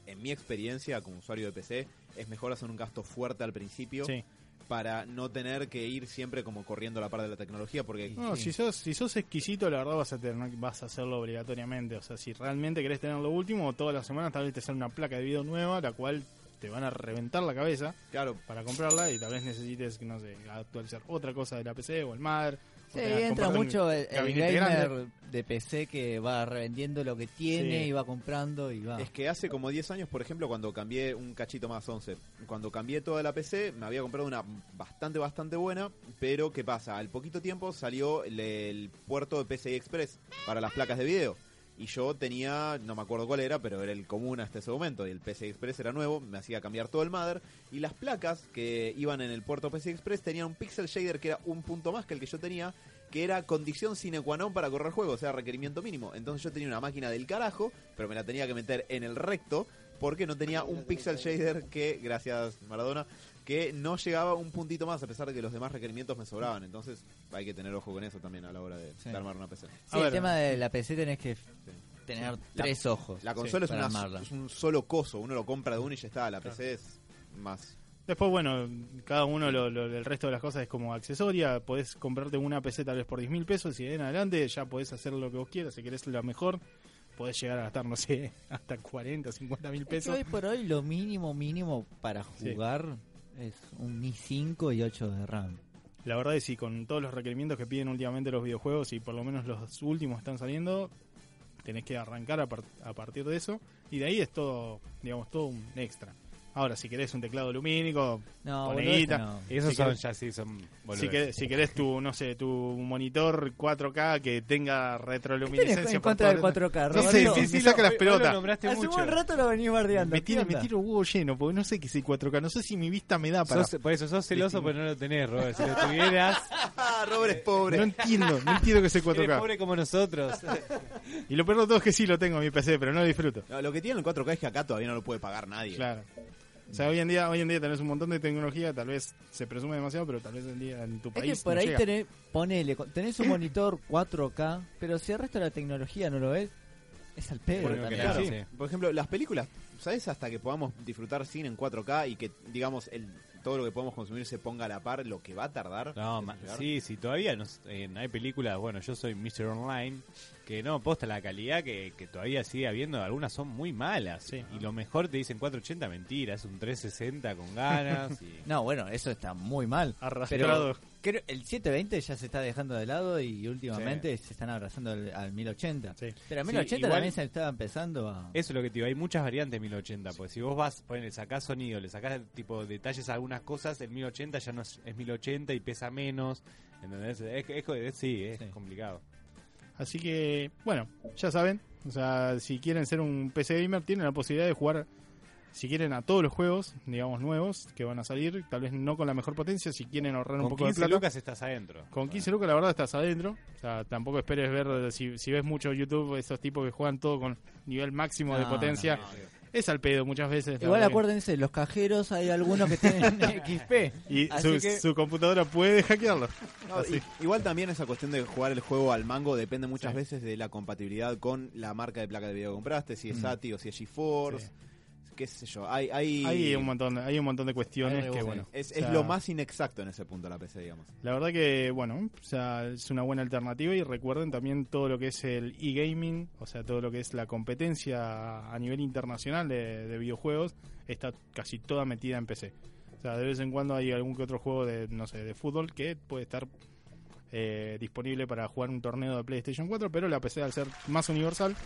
En mi experiencia como usuario de PC, es mejor hacer un gasto fuerte al principio Sí. para no tener que ir siempre como corriendo a la par de la tecnología, porque No, Sí. si sos si sos exquisito, la verdad vas a tener, vas a hacerlo obligatoriamente. O sea, si realmente querés tener lo último, todas las semanas tal vez te sale una placa de video nueva, la cual te van a reventar la cabeza claro, para comprarla y tal vez necesites, no sé, actualizar otra cosa de la PC o el MAD. Sí, entra mucho el, el gamer grande. de PC que va revendiendo lo que tiene Sí. y va comprando y va. Es que hace como 10 años, por ejemplo, cuando cambié un cachito más 11, cuando cambié toda la PC, me había comprado una bastante, bastante buena, pero ¿qué pasa? Al poquito tiempo salió el, el puerto de PCI Express para las placas de video. Y yo tenía, no me acuerdo cuál era, pero era el común hasta ese momento. Y el PCI Express era nuevo, me hacía cambiar todo el mother. Y las placas que iban en el puerto PCI Express tenían un pixel shader que era un punto más que el que yo tenía, que era condición sine qua non para correr juego, o sea, requerimiento mínimo. Entonces yo tenía una máquina del carajo, pero me la tenía que meter en el recto porque no tenía un pixel shader que, gracias Maradona, que no llegaba un puntito más a pesar de que los demás requerimientos me sobraban. Entonces hay que tener ojo con eso también a la hora de, Sí. de armar una PC. Sí, A el ver. tema de la PC tenés que tener La- tres ojos. La consola es, una- es un solo coso, uno lo compra de uno y ya está. La PC es más. Después, bueno, cada uno, lo, lo- el resto de las cosas es como accesoria. Podés comprarte una PC tal vez por 10 mil pesos y de en adelante ya podés hacer lo que vos quieras. Si querés la mejor, podés llegar a gastar, no sé, (laughs) hasta 40, 50 mil Es que pesos. hoy por hoy lo mínimo mínimo para Sí. jugar es un i5 y 8 de RAM. La verdad es que sí, con todos los requerimientos que piden últimamente los videojuegos y por lo menos los últimos están saliendo, tenés que arrancar a, par- a partir de eso. Y de ahí es todo, digamos, todo un extra. Ahora, si querés un teclado lumínico, No, Poné boludo, guita. no. Esos Si son querés- ya sí, son si querés, si querés tu, no sé, tu monitor 4K que tenga ¿Qué tenés retroluminiscencia en contra del todo- 4K? No Roberto? sé, sí, me saca las pelotas. Hace mucho. un rato lo venís bardeando. Me ¿qué tiro, me tiro huevo lleno, porque no sé qué es el 4K. No sé si mi vista me da para. Sos- por eso sos celoso, pero no lo tenés, Robert. Si lo tuvieras, ¡Ah, (laughs) Robert es pobre! No entiendo, no entiendo que es el eres 4K. pobre como nosotros. (laughs) Y lo peor de todo es que sí lo tengo en mi PC, pero no lo disfruto. No, lo que tiene el 4K es que acá todavía no lo puede pagar nadie. Claro. O sea, hoy en día, hoy en día tenés un montón de tecnología, tal vez se presume demasiado, pero tal vez en, día, en tu Es país que por no ahí llega. tenés, ponele, tenés un monitor 4K, pero si el resto de la tecnología no lo ves, es al pedo. Bueno, también. claro. Sí. Sí. Por ejemplo, las películas, ¿sabes? Hasta que podamos disfrutar cine en 4K y que, digamos, el, todo lo que podemos consumir se ponga a la par, lo que va a tardar. No, ma- sí, sí, todavía no, eh, hay películas. Bueno, yo soy Mr. Online, que no, posta la calidad que, que todavía sigue habiendo. Algunas son muy malas. Sí. Y lo mejor te dicen 480, mentira, es un 360 con ganas. (laughs) y- No, bueno, eso está muy mal. Arrastrado. Pero creo, el 720 ya se está dejando de lado y últimamente se están abrazando al, al 1080. Sí. Pero al Sí, 1080 igual- también se estaba empezando a... Eso es lo que te digo, hay muchas variantes 1080, pues si vos vas, ponele, sacás sonido, le sacás tipo detalles a algunas cosas, el 1080 ya no es, es 1080 y pesa menos, ¿entendés? Es, es- es- sí, es Sí. complicado. Así que, bueno, ya saben. O sea, si quieren ser un PC gamer, tienen la posibilidad de jugar, si quieren, a todos los juegos, digamos, nuevos que van a salir. Tal vez no con la mejor potencia, si quieren ahorrar un Con poco 15 de plata. lucas estás adentro. Con 15 lucas, la verdad, estás adentro. O sea, tampoco esperes ver, si, si ves mucho YouTube, esos tipos que juegan todo con nivel máximo de potencia. no, no. Es al pedo muchas veces. Igual que- acuérdense, los cajeros hay algunos que tienen (laughs) XP. Y su, que- su computadora puede hackearlo. No, Así. y- igual también esa cuestión de jugar el juego al mango depende muchas Sí. veces de la compatibilidad con la marca de placa de video que compraste, si es Mm. SATI o si es GeForce. Sí. Qué sé yo, hay... Hay, Hay un montón, hay un montón de cuestiones que, bueno. es, o es sea, lo más inexacto en ese punto la PC, digamos. La verdad que, bueno, o sea, es una buena alternativa y recuerden también todo lo que es el e-gaming, o sea, todo lo que es la competencia a nivel internacional de, de videojuegos, está casi toda metida en PC. O sea, de vez en cuando hay algún que otro juego de, no sé, de fútbol que puede estar eh, disponible para jugar un torneo de PlayStation 4, pero la PC al ser más universal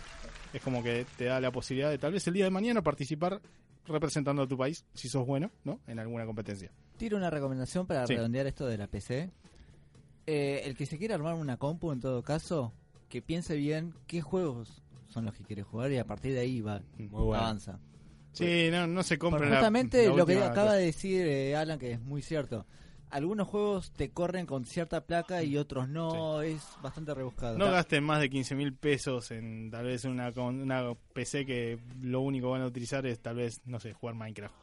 es como que te da la posibilidad de tal vez el día de mañana participar representando a tu país, si sos bueno, ¿no? En alguna competencia. Tiro una recomendación para Sí. redondear esto de la PC. Eh, el que se quiera armar una compu, en todo caso, que piense bien qué juegos son los que quiere jugar y a partir de ahí va, Muy bueno. avanza. Sí, no, no se Porque compren la- justamente la lo que última acaba cosa. de decir eh, Alan, que es muy cierto. Algunos juegos te corren con cierta placa y otros no, es bastante rebuscado. No gasten más de 15 mil pesos en tal vez una, con una PC que lo único que van a utilizar es tal vez, no sé, jugar Minecraft.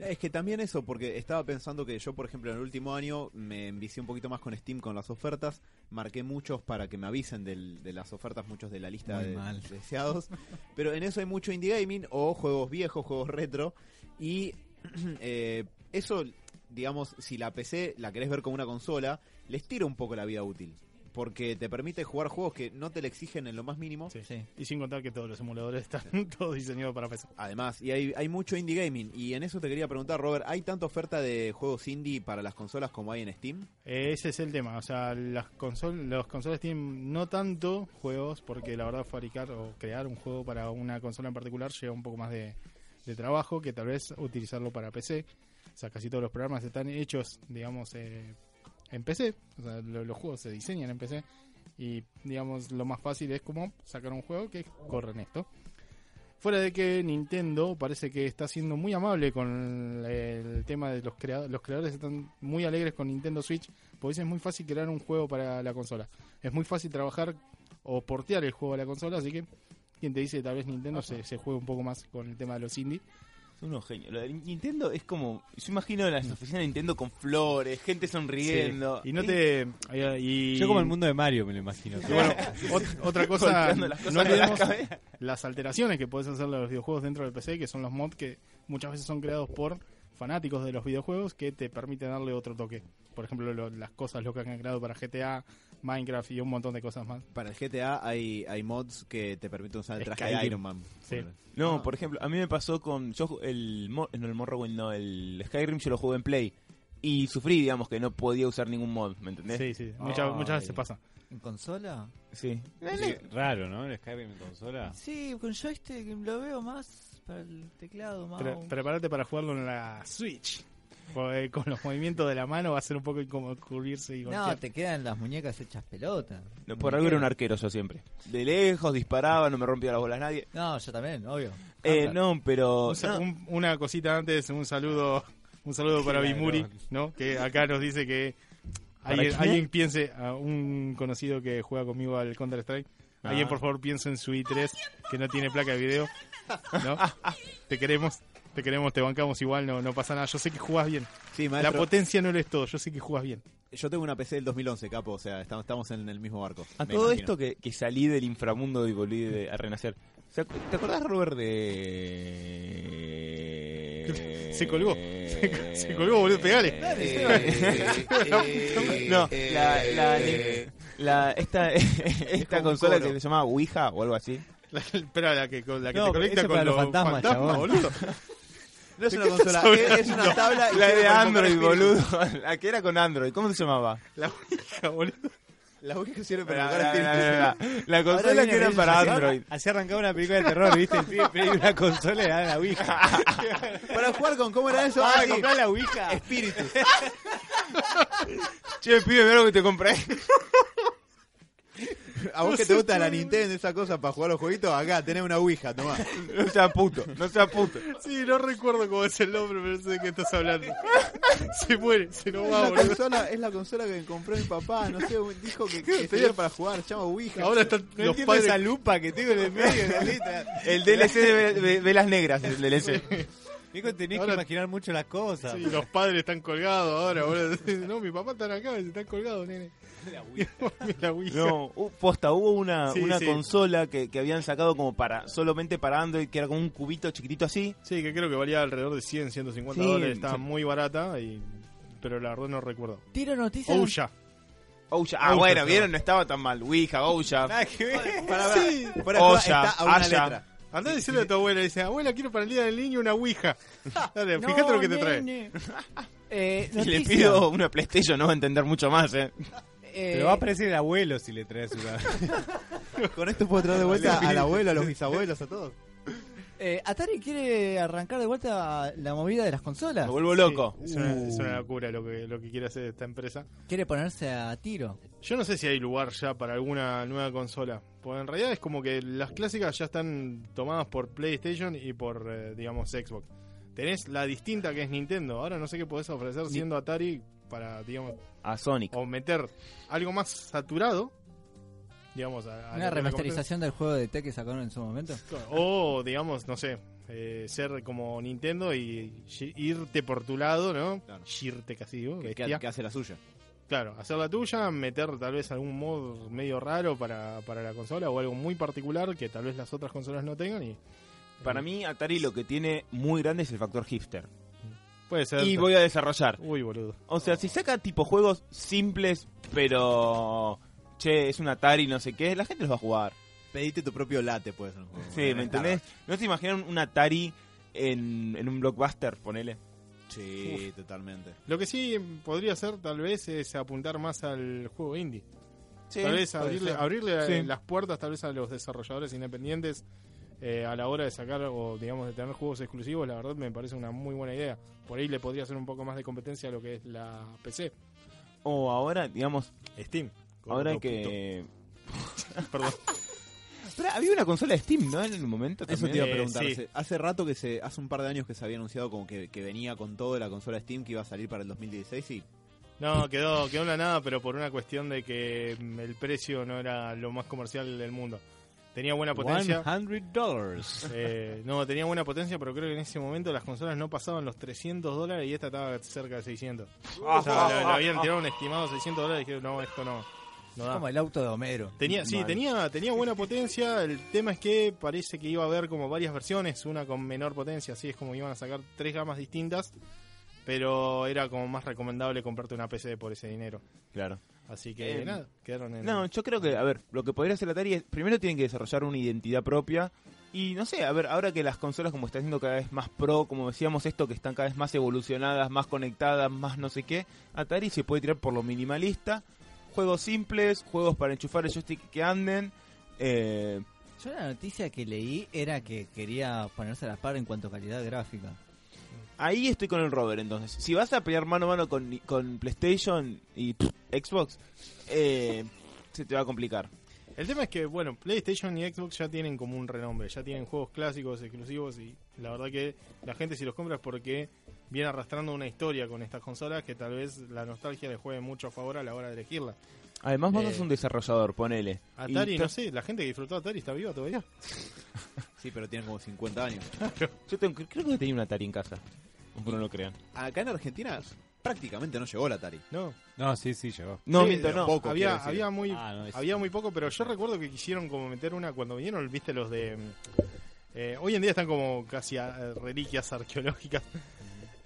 Es que también eso, porque estaba pensando que yo, por ejemplo, en el último año me envicié un poquito más con Steam con las ofertas. Marqué muchos para que me avisen del- de las ofertas, muchos de la lista Muy de mal. deseados. (laughs) Pero en eso hay mucho indie gaming o juegos viejos, juegos retro. Y (clears throat) eh, eso, digamos, si la PC la querés ver como una consola, les tira un poco la vida útil. Porque te permite jugar juegos que no te le exigen en lo más mínimo. Sí. Sí. Y sin contar que todos los emuladores están (laughs) todos diseñados para PC. Además, y hay, hay mucho indie gaming. Y en eso te quería preguntar, Robert, ¿hay tanta oferta de juegos indie para las consolas como hay en Steam? Eh, ese es el tema, o sea, las consol los consolas tienen no tanto juegos, porque la verdad fabricar o crear un juego para una consola en particular lleva un poco más de, de trabajo que tal vez utilizarlo para PC. O sea, casi todos los programas están hechos, digamos, eh, en PC. O sea, lo- los juegos se diseñan en PC. Y, digamos, lo más fácil es como sacar un juego que corre en esto. Fuera de que Nintendo parece que está siendo muy amable con el tema de los creadores. Los creadores están muy alegres con Nintendo Switch, porque es muy fácil crear un juego para la consola. Es muy fácil trabajar o portear el juego a la consola, así que quien te dice tal vez Nintendo se, se juegue un poco más con el tema de los indie. Son unos genios. Lo de Nintendo es como. Yo imagino las oficinas de Nintendo con flores, gente sonriendo. Y no te... y- Yo como el mundo de Mario me lo imagino. Y bueno, (laughs) ot- otra cosa, no olvidemos las alteraciones que puedes hacerle a los videojuegos dentro del PC, que son los mods que muchas veces son creados por fanáticos de los videojuegos que te permiten darle otro toque. Por ejemplo, lo- las cosas locas que han creado para GTA, Minecraft y un montón de cosas más. Para el GTA hay, hay mods que te permiten usar el traje de Skyrim. Iron Man. Sí. No, por ejemplo, a mí me pasó con. Yo el, no, el Morrowind, no, el Skyrim yo lo jugué en Play. Y sufrí, digamos, que no podía usar ningún mod, ¿me entendés? Sí, sí, muchas, Ay. muchas veces pasa. ¿En consola? Sí. Sí, raro, ¿no? El Skyrim en consola. Sí, con joystick lo veo más para el teclado, más... Pre- prepárate para jugarlo en la Switch. Porque con los movimientos de la mano va a ser un poco incómodo cubrirse y No, golpear. te quedan las muñecas hechas pelota. No, por algo era un arquero yo siempre. De lejos disparaba, no me rompía las bolas nadie. No, yo también, obvio. Eh, no, pero. Un sa- no, un- una cosita antes, un saludo, un saludo para. Bimuri, ¿no? Que acá nos dice que alguien, alguien piense, a un conocido que juega conmigo al Counter Strike, alguien Ah. por favor piense en su i3 que no tiene placa de video, ¿no? (laughs) te queremos, te queremos, te bancamos igual, no, no pasa nada. Yo sé que jugás bien. Sí, La potencia no lo es todo, yo sé que jugás bien. Yo tengo una PC del 2011, capo. O sea, estamos, estamos en el mismo barco. a todo imagino. esto que, que salí del inframundo y volví de- a renacer. ¿Se acu- ¿Te acordás, Robert, de. (laughs) Se colgó. Se- se colgó, boludo, pegale. (laughs) Eh, No, eh, la, la, eh, la- esta, (laughs) esta consola que se llama Ouija o algo así. La, espera, la que, con- la que No, te conecta con los fantasmas, boludo. (laughs) No es ¿De una consola, es, una tabla. La de Android, boludo. (laughs) La que era con Android. ¿Cómo se llamaba? La Ouija, boludo. La Ouija sirve para La, invocar la- consola que era para. Android. Así arrancaba una película de terror, ¿viste? Pedía una consola y le la Ouija. (laughs) Para jugar con, ¿cómo era eso? Ah, Ah, sí. comprar la Ouija. Espíritus. Che, pibe, mira lo que te compré. (laughs) (laughs) A vos que te gusta la Nintendo, esa cosa para jugar los jueguitos, acá tenés una Ouija, tomá. No sea puto, no sea puto. Sí, no recuerdo cómo es el nombre, pero sé de qué estás hablando. (laughs) Se muere, se nos Es va, la, boludo. consola, es la consola que compró mi papá, no sé, dijo que, que sería para jugar, se llama Ouija. Ahora están No los entiendo padres. esa lupa que tengo en el medio de la (laughs) letra. El DLC de ve- ve- velas negras, el DLC. Digo, tenés Ahora- que imaginar mucho las cosas. Sí, los padres están colgados ahora, boludo. No, mi papá está acá, están colgados, nene. La Ouija. (laughs) No, posta, hubo una, Sí, una sí. consola que, que habían sacado como para solamente para Android, que era como un cubito chiquitito así. Sí, que creo que valía alrededor de 100, 150 Sí, dólares. Estaba sí. muy barata, y... pero la verdad no recuerdo. Tiro noticias. Ouya. Ouya. Ah, Ouya, bueno, vieron, no estaba tan mal. Ouija, Ouya. (laughs) Nada que ver. Para, (laughs) para, Sí. está a una Aya. letra. Andá a decirle a tu abuela, dice, abuela, quiero para el día del niño una Ouija. Dale, No, fíjate lo que te trae. Eh, Si le pido una PlayStation no va a entender mucho más, eh. Eh, Pero va a aparecer el abuelo si le traes una. (laughs) Con esto puedo traer de vuelta al abuelo, a los bisabuelos, a todos. eh, Atari quiere arrancar de vuelta la movida de las consolas. Me vuelvo loco. Sí, es, una, es una locura lo que, lo que quiere hacer esta empresa. Quiere ponerse a tiro. Yo no sé si hay lugar ya para alguna nueva consola. Porque en realidad es como que las clásicas ya están tomadas por PlayStation y por, eh, digamos, Xbox. Tenés la distinta que es Nintendo. Ahora no sé qué podés ofrecer siendo Atari para, digamos, A Sonic. o meter algo más saturado. Digamos, a, Una remasterización del juego de T que sacaron en su momento. O, digamos, no sé, eh, ser como Nintendo y y- irte por tu lado, ¿no? Claro. Irte casi, digo, que hace la suya. Claro, hacer la tuya, meter tal vez algún mod medio raro para, para la consola o algo muy particular que tal vez las otras consolas no tengan y Para mí, Atari lo que tiene muy grande es el factor hipster. Puede ser. Y voy a desarrollar. Uy, boludo. O sea, si saca tipo juegos simples, pero. Che, es un Atari, no sé qué, la gente los va a jugar. Pedite tu propio late, puede ser un juego. Sí, ¿me entendés? ¿No te imaginan un Atari en, en un blockbuster, ponele? Sí, totalmente. Lo que sí podría ser tal vez es apuntar más al juego indie. Sí, tal vez abrirle, abrirle Sí. las puertas tal vez a los desarrolladores independientes eh, a la hora de sacar o digamos de tener juegos exclusivos, la verdad me parece una muy buena idea. Por ahí le podría hacer un poco más de competencia a lo que es la PC. O ahora, digamos, Steam. ahora que. (laughs) Perdón. Pero había una consola de Steam, ¿no? En el momento Eso te iba a Eh, preguntar. sí. Hace, rato que se, hace un par de años que se había anunciado como que, que venía con todo de la consola Steam que iba a salir para el 2016 y No, quedó, quedó en la nada, pero por una cuestión de que el precio no era lo más comercial del mundo. Tenía buena potencia. 100 dólares. eh, no, tenía buena potencia, pero creo que en ese momento las consolas no pasaban los 300 dólares y esta estaba cerca de 600. O sea, le, le habían tirado un estimado 600 dólares y dijeron, no, esto no, no da. Como el auto de Homero. Tenía, sí, Mal. tenía, tenía buena potencia. El tema es que parece que iba a haber como varias versiones, una con menor potencia, así es como iban a sacar tres gamas distintas. Pero era como más recomendable comprarte una PC por ese dinero. Claro. Así que Eh, nada, quedaron en. No, yo creo que, a ver, lo que podría hacer Atari es, primero tienen que desarrollar una identidad propia. Y no sé, a ver, ahora que las consolas como están siendo cada vez más pro, como decíamos esto, que están cada vez más evolucionadas, más conectadas, más no sé qué, Atari se puede tirar por lo minimalista. Juegos simples, juegos para enchufar el joystick que anden. Eh, Yo la noticia que leí era que quería ponerse a la par en cuanto a calidad gráfica. Ahí estoy con el Robert, entonces. Si vas a pelear mano a mano con, con PlayStation y pff, Xbox, eh, se te va a complicar. El tema es que, bueno, PlayStation y Xbox ya tienen como un renombre, ya tienen juegos clásicos, exclusivos y la verdad que la gente si los compra es porque viene arrastrando una historia con estas consolas que tal vez la nostalgia le juegue mucho a favor a la hora de elegirla. Además, vos Eh, sos un desarrollador, ponele. Atari, Y no sé, la gente que disfrutó Atari está viva todavía. (laughs) sí, pero tienen como 50 años. Yo tengo- creo que tenía un Atari en casa. Aunque no lo crean. Acá en Argentina prácticamente no llegó el Atari. No, No, sí, sí, llegó. No, Sí, miento, de no. poco, quiero había, decir. había muy Ah, no, es- había muy poco, pero yo recuerdo que quisieron como meter una cuando vinieron, viste los de mm, eh, hoy en día están como casi eh, reliquias arqueológicas.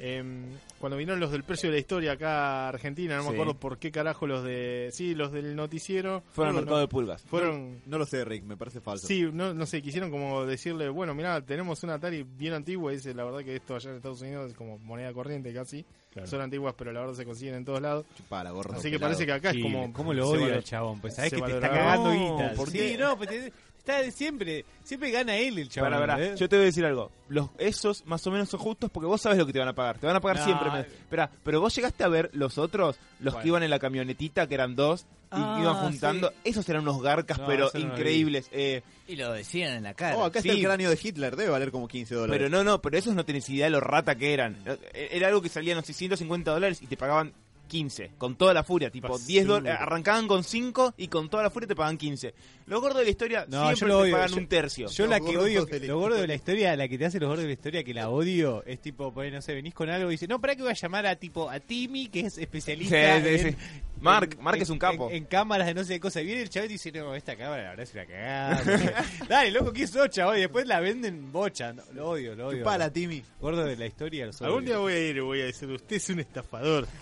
Em, cuando vinieron los del precio de la historia acá a Argentina, no Sí. me acuerdo por qué carajo los de sí, los del noticiero Fueron al no, de pulgas. fueron No lo sé, Rick, me parece falso. Sí, no, no sé, quisieron como decirle, bueno, mira, tenemos un Atari bien antiguo, y dice, la verdad que esto allá en Estados Unidos es como moneda corriente casi, son antiguas, pero la verdad se consiguen en todos lados, Chupá la gorra así que pelado. parece que acá es como... ¿Cómo lo odio al chabón? Pues sabés se que te está cagando No, guita. ¿por Sí, no, pues te- está siempre, siempre gana él el ¿entendés? yo te voy a decir algo. Los, esos más o menos son justos porque vos sabes lo que te van a pagar. Te van a pagar No, siempre. eh. Espera, pero vos llegaste a ver los otros, los que iban en la camionetita, que eran dos, y Ah, iban juntando. sí. Esos eran unos garcas, No, pero no increíbles. Eh, Y lo decían en la cara. Oh, acá está Sí. el cráneo de Hitler, debe valer como 15 dólares. pero no, no, pero esos no tenés idea de lo rata que eran. Eh, Era algo que salía, no sé, 150 dólares y te pagaban 15, con toda la furia, tipo Basura. 10 dólares, arrancaban con 5 y con toda la furia te pagan 15. Los gordos de la historia No, yo siempre lo te odio. pagan Yo- un tercio. Yo Los la que odio, la lo gordo de la historia, la que te hace los gordos de la historia, que la odio, es tipo, poner, no sé, venís con algo y dice, no, para que voy a llamar a tipo a Timmy, que es especialista Sí, sí, en, sí. Mark, en- Mark en- es un capo. En, en cámaras de no sé qué cosa. Y viene el chaval y dice, no, esta cámara la verdad es una cagada. (laughs) Dale, loco, ¿qué sos, chaval? Y después la venden bocha. No, lo odio, lo odio. Chupala, Timmy. Gordo de la historia, los. Algún día voy a ir y voy a decir, usted es un estafador. (laughs)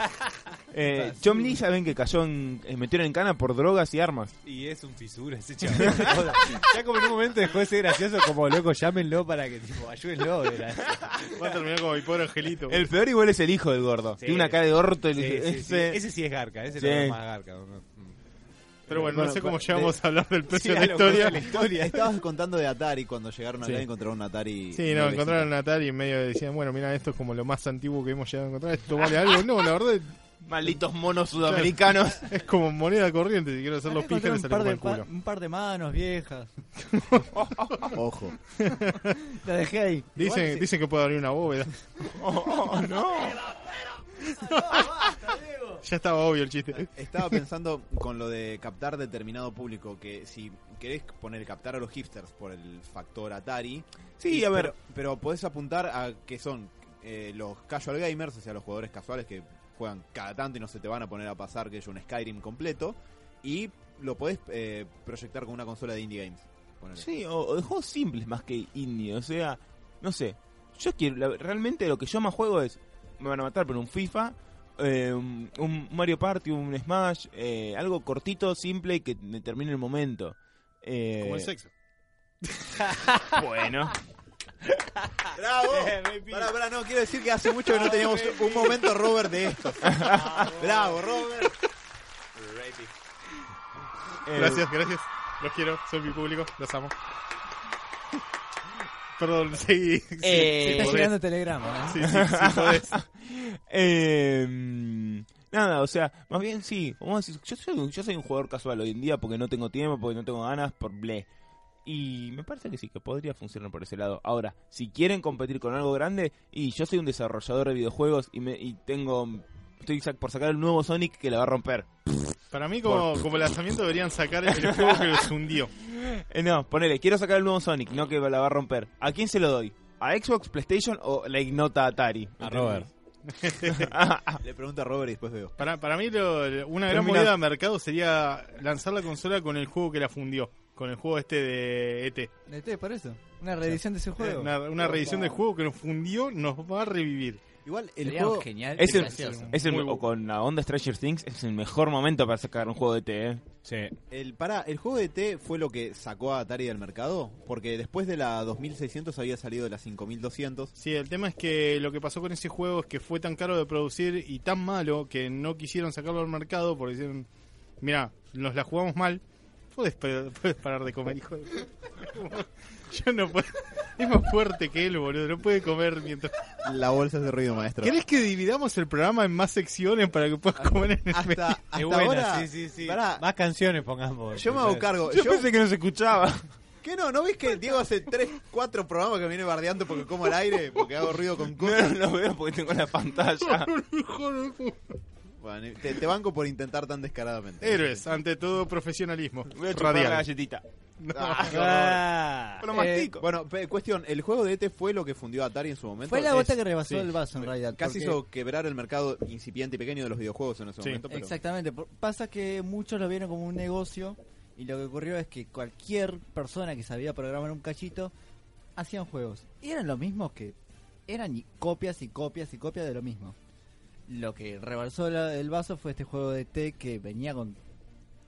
Eh, John Lee, ¿saben que cayó en, eh, metieron en cana por drogas y armas? Y es un fisura ese chaval. (laughs) ya como en un momento dejó de ser gracioso, como loco, llámenlo para que tipo ayúdenlo. Era- Va a terminar como mi pobre angelito. El peor igual es el hijo del gordo. Sí. Tiene una cara de orto. el- Sí, sí, sí. ese- Ese sí es garca, ese Pero bueno, Bueno, no sé cómo de- llegamos a hablar del precio Sí, de la historia. de la historia. (laughs) Estabas contando de Atari cuando llegaron acá Sí. y encontraron un Atari. Sí, no, encontraron un Atari y en medio decían, bueno, mira, esto es como lo más antiguo que hemos llegado a encontrar. ¿Esto vale algo? No, la verdad Malditos monos sudamericanos. (laughs) es como moneda corriente. Si quiero hacer los Encontré píxeles, un se par, le de, como el pa- culo. un par de manos viejas. (laughs) Ojo. La dejé ahí. Dicen, Igual sí. dicen que puede abrir una bóveda. Oh, no. (laughs) Ya estaba obvio el chiste. Estaba pensando con lo de captar determinado público, que si querés poner captar a los hipsters por el factor Atari, Sí, y- a ver. pero, pero podés apuntar a que son eh, los casual gamers, o sea, los jugadores casuales que juegan cada tanto y no se te van a poner a pasar que es un Skyrim completo, y lo podés eh, proyectar con una consola de indie games. ponele. Sí, o, o de juegos simples más que indie. O sea, no sé. Yo quiero, la- realmente lo que yo más juego es, me van a matar, pero un FIFA, eh, un Mario Party, un Smash, eh, algo cortito, simple y que me termine el momento. Eh, Como el sexo. (laughs) Bueno. ¡Bravo! (laughs) Pará, pará, no, quiero decir que hace mucho que no teníamos un momento Robert de estos. (laughs) ¡Bravo, Robert! eh, Gracias, gracias. Los quiero, son mi público, los amo. Perdón, sí. sí, Eh, Está podés. llegando telegrama. ¿eh? Sí, sí, sí, podés. Eh, nada, o sea, más bien sí, vamos a decir, yo soy, yo soy un jugador casual hoy en día porque no tengo tiempo, porque no tengo ganas, por ble. Y me parece que sí, que podría funcionar por ese lado. Ahora, si quieren competir con algo grande, y yo soy un desarrollador de videojuegos y, me, y tengo... Estoy por sacar el nuevo Sonic que la va a romper. Para mí, como, como lanzamiento, deberían sacar el juego que los hundió. (laughs) Eh, no, ponele, quiero sacar el nuevo Sonic, no que la va a romper. ¿A quién se lo doy? ¿A Xbox, PlayStation o la ignota Atari? A Robert. (laughs) Le pregunto a Robert y después veo. Para, para mí, lo- una gran Termina- movida de mercado sería lanzar la consola con el juego que la fundió. Con el juego este de ET. ¿Viste? Por eso. Una reedición de ese juego. Una, una reedición del juego que nos fundió, nos va a revivir. Igual, el Sería juego... genial. Es el, es el- o con la onda Stranger Things es el mejor momento para sacar un juego de T, ¿eh? Sí. El, pará, ¿el juego de T fue lo que sacó a Atari del mercado? Porque después de la 2600 había salido la 5200. Sí, el tema es que lo que pasó con ese juego es que fue tan caro de producir y tan malo que no quisieron sacarlo al mercado porque dijeron, mira, nos la jugamos mal. Puedes, puedes (laughs) parar de comer, hijo de... (laughs) Yo no puedo... Es más fuerte que él, boludo. No puede comer mientras... La bolsa hace ruido, maestro. ¿Querés que dividamos el programa en más secciones para que puedas comer en el? Hasta, hasta Es buena, ahora... sí, sí, sí. Pará, Más canciones pongamos. yo me hago cargo. Yo, Yo, pensé que no se escuchaba. (laughs) ¿Qué no? ¿No ves que Diego hace 3, 4 programas que viene bardeando porque como al aire? Porque hago ruido con No, cosas. no lo veo porque tengo la pantalla. (laughs) Bueno, te, te banco por intentar tan descaradamente. Héroes, ante todo profesionalismo. Voy a chupar la Radial. galletita. Ah, qué horror. Ah. Lo Eh, mastico. Bueno, pe- cuestión, ¿el juego de ET fue lo que fundió a Atari en su momento? Fue la Es- gota que rebasó sí. el vaso en realidad. Casi porque- hizo quebrar el mercado incipiente y pequeño de los videojuegos en ese Sí. momento. Pero... Exactamente. Pasa que muchos lo vieron como un negocio y lo que ocurrió es que cualquier persona que sabía programar un cachito hacían juegos. Y eran lo mismo que eran y copias y copias y copias de lo mismo. Lo que rebalsó la- el vaso fue este juego de T que venía con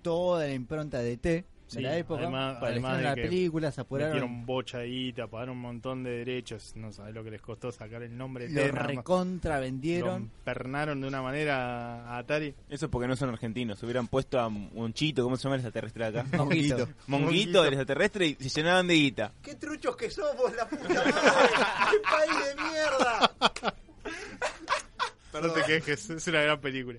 toda la impronta de T de Sí, la época. además- para el además de la que película, se apuraron. Metieron bocha pagaron un montón de derechos. No sabes lo que les costó sacar el nombre. Lo recontra Lo vendieron. pernaron de una manera a Atari. Eso es porque no son argentinos. Se hubieran puesto a Monchito, ¿cómo se llama el extraterrestre de acá? (laughs) Monguito. Monguito Monguito. del extraterrestre y se llenaban de guita. ¡Qué truchos que somos, la puta madre! ¡Qué país de mierda! No te quejes, es una gran película.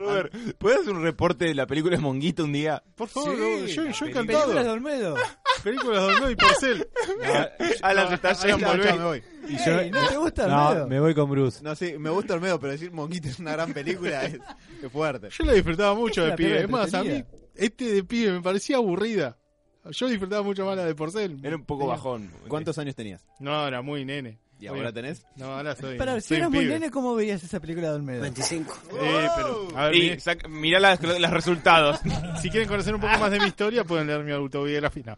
Robert, ¿puedes hacer un reporte de la película de Monguito un día? Por favor, Sí, no, yo, yo encantado. Películas de Olmedo. Películas de Olmedo y Porcel. Alan se está Alan, yendo. me voy. Y yo, Ey, ¿No te gusta no, Olmedo? me voy con Bruce. No, sí, me gusta Olmedo, pero decir Monguito es una gran película es, es fuerte. Yo la disfrutaba mucho de pibe. Es más, a mí, este de pibe me parecía aburrida. Yo disfrutaba mucho más la de Porcel. Era un poco bajón. ¿Cuántos años tenías? No, era muy nene. ¿Y ahora tenés? No, ahora soy. Para, si soy eras muy pibe. nene, ¿cómo veías esa película de Olmedo? 25. Eh, pero, a ver, Y mi- sac- mirá las- los resultados. (laughs) si quieren conocer un poco más de mi historia, pueden leer mi autobiografía. No.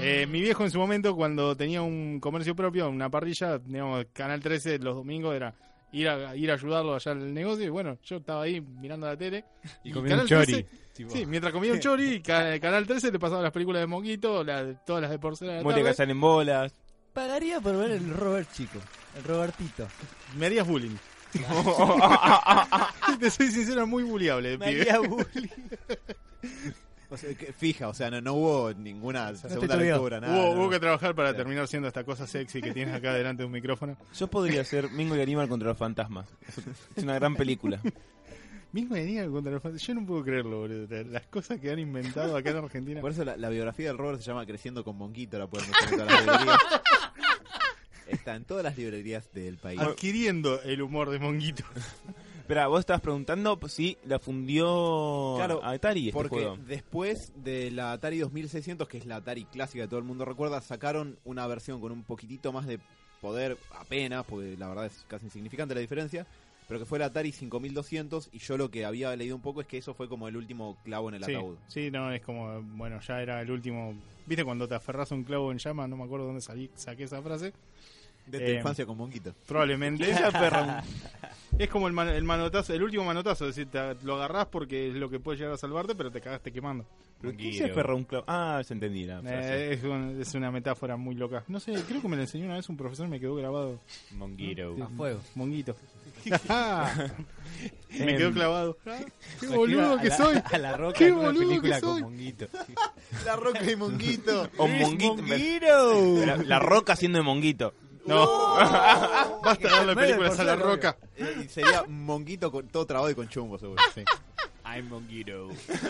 Eh, mi viejo en su momento, cuando tenía un comercio propio, una parrilla, digamos, Canal 13 los domingos era ir a, ir a ayudarlo allá en el negocio. Y bueno, yo estaba ahí mirando la tele. Y comí un Canal chori. 13 Sí, mientras comía un chori, (laughs) ca- Canal 13 le pasaba las películas de Monguito, la- todas las de porcelana. de la tarde. en bolas. Pagaría por ver el Robert chico, el Robertito. Me harías bullying. (laughs) te soy sincero, muy bulliable. (laughs) O sea, que- fija, o sea, no, no hubo ninguna segunda lectura, nada. Hubo, no. hubo que trabajar para terminar siendo esta cosa sexy que tienes acá delante de un micrófono. Yo podría ser Mingo y Aníbal contra los fantasmas. Es una gran película. Mismo venía contra los fantasmas. Yo no puedo creerlo, boludo. Las cosas que han inventado acá en Argentina. Por eso la, la biografía del Robert se llama Creciendo con Monguito, la pueden buscar en todas las librerías. (laughs) Está en todas las librerías del país. Adquiriendo el humor de Monguito. Espera, vos estabas preguntando si la fundió Claro, Atari este Porque juego. después de la Atari 2600, que es la Atari clásica que todo el mundo recuerda, sacaron una versión con un poquitito más de poder, apenas, porque la verdad es casi insignificante la diferencia, pero que fue la Atari 5200 y yo lo que había leído un poco es que eso fue como el último clavo en el Sí, ataúd. sí, no, es como, bueno, ya era el último. ¿Viste cuando te aferras un clavo en llama? No me acuerdo dónde salí, saqué esa frase. De tu Eh, infancia con Monguito. Probablemente. (laughs) es como el, man- el manotazo, el último manotazo, es decir, te- lo agarrás porque es lo que puede llegar a salvarte, pero te cagaste quemando. ¿Pero quién se aferra un clavo? Ah, se entendí la frase. Eh, es, un- es una metáfora muy loca. No sé, creo que me la enseñó una vez un profesor y me quedó grabado. Monguito. Sí. A fuego. Monguito. (laughs) me quedó clavado. (laughs) Ah, ¡Qué boludo que soy! A la roca ¡Qué en una boludo que película soy! con Monguito. La roca y Monguito. O Monguito. La, la roca haciendo de Monguito. No. (laughs) Basta darle medio películas a la roca. Eh, y sería Monguito con, todo trabado y con chumbo, seguro. I'm Monguito.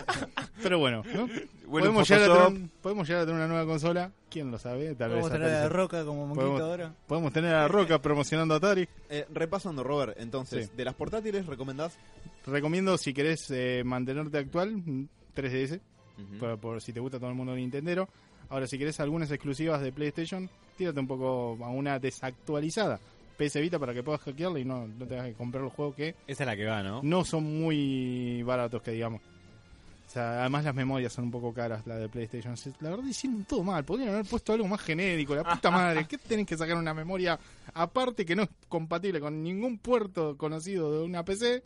(laughs) Pero bueno, ¿no? Bueno, podemos, llegar a tener, podemos llegar a tener una nueva consola. ¿Quién lo sabe? Tal vez Vamos a tener a la roca como monquito Podemos- ahora. Podemos tener a la Roca promocionando Atari. Eh, repasando, Robert, entonces, Sí. de las portátiles recomendás. Recomiendo, si querés eh, mantenerte actual, mm, 3DS. Ujú. por, por si te gusta todo el mundo Nintendero. Ahora, si querés algunas exclusivas de PlayStation, tírate un poco a una desactualizada. PS Vita para que puedas hackearla y no, no tengas que comprar los juegos que Esa es la que va, ¿no? no son muy baratos, que digamos. O sea, además las memorias son un poco caras, la de PlayStation. La verdad hicieron todo mal. Podrían haber puesto algo más genérico. La puta madre. ¿Qué tenés que sacar una memoria aparte que no es compatible con ningún puerto conocido de una PC?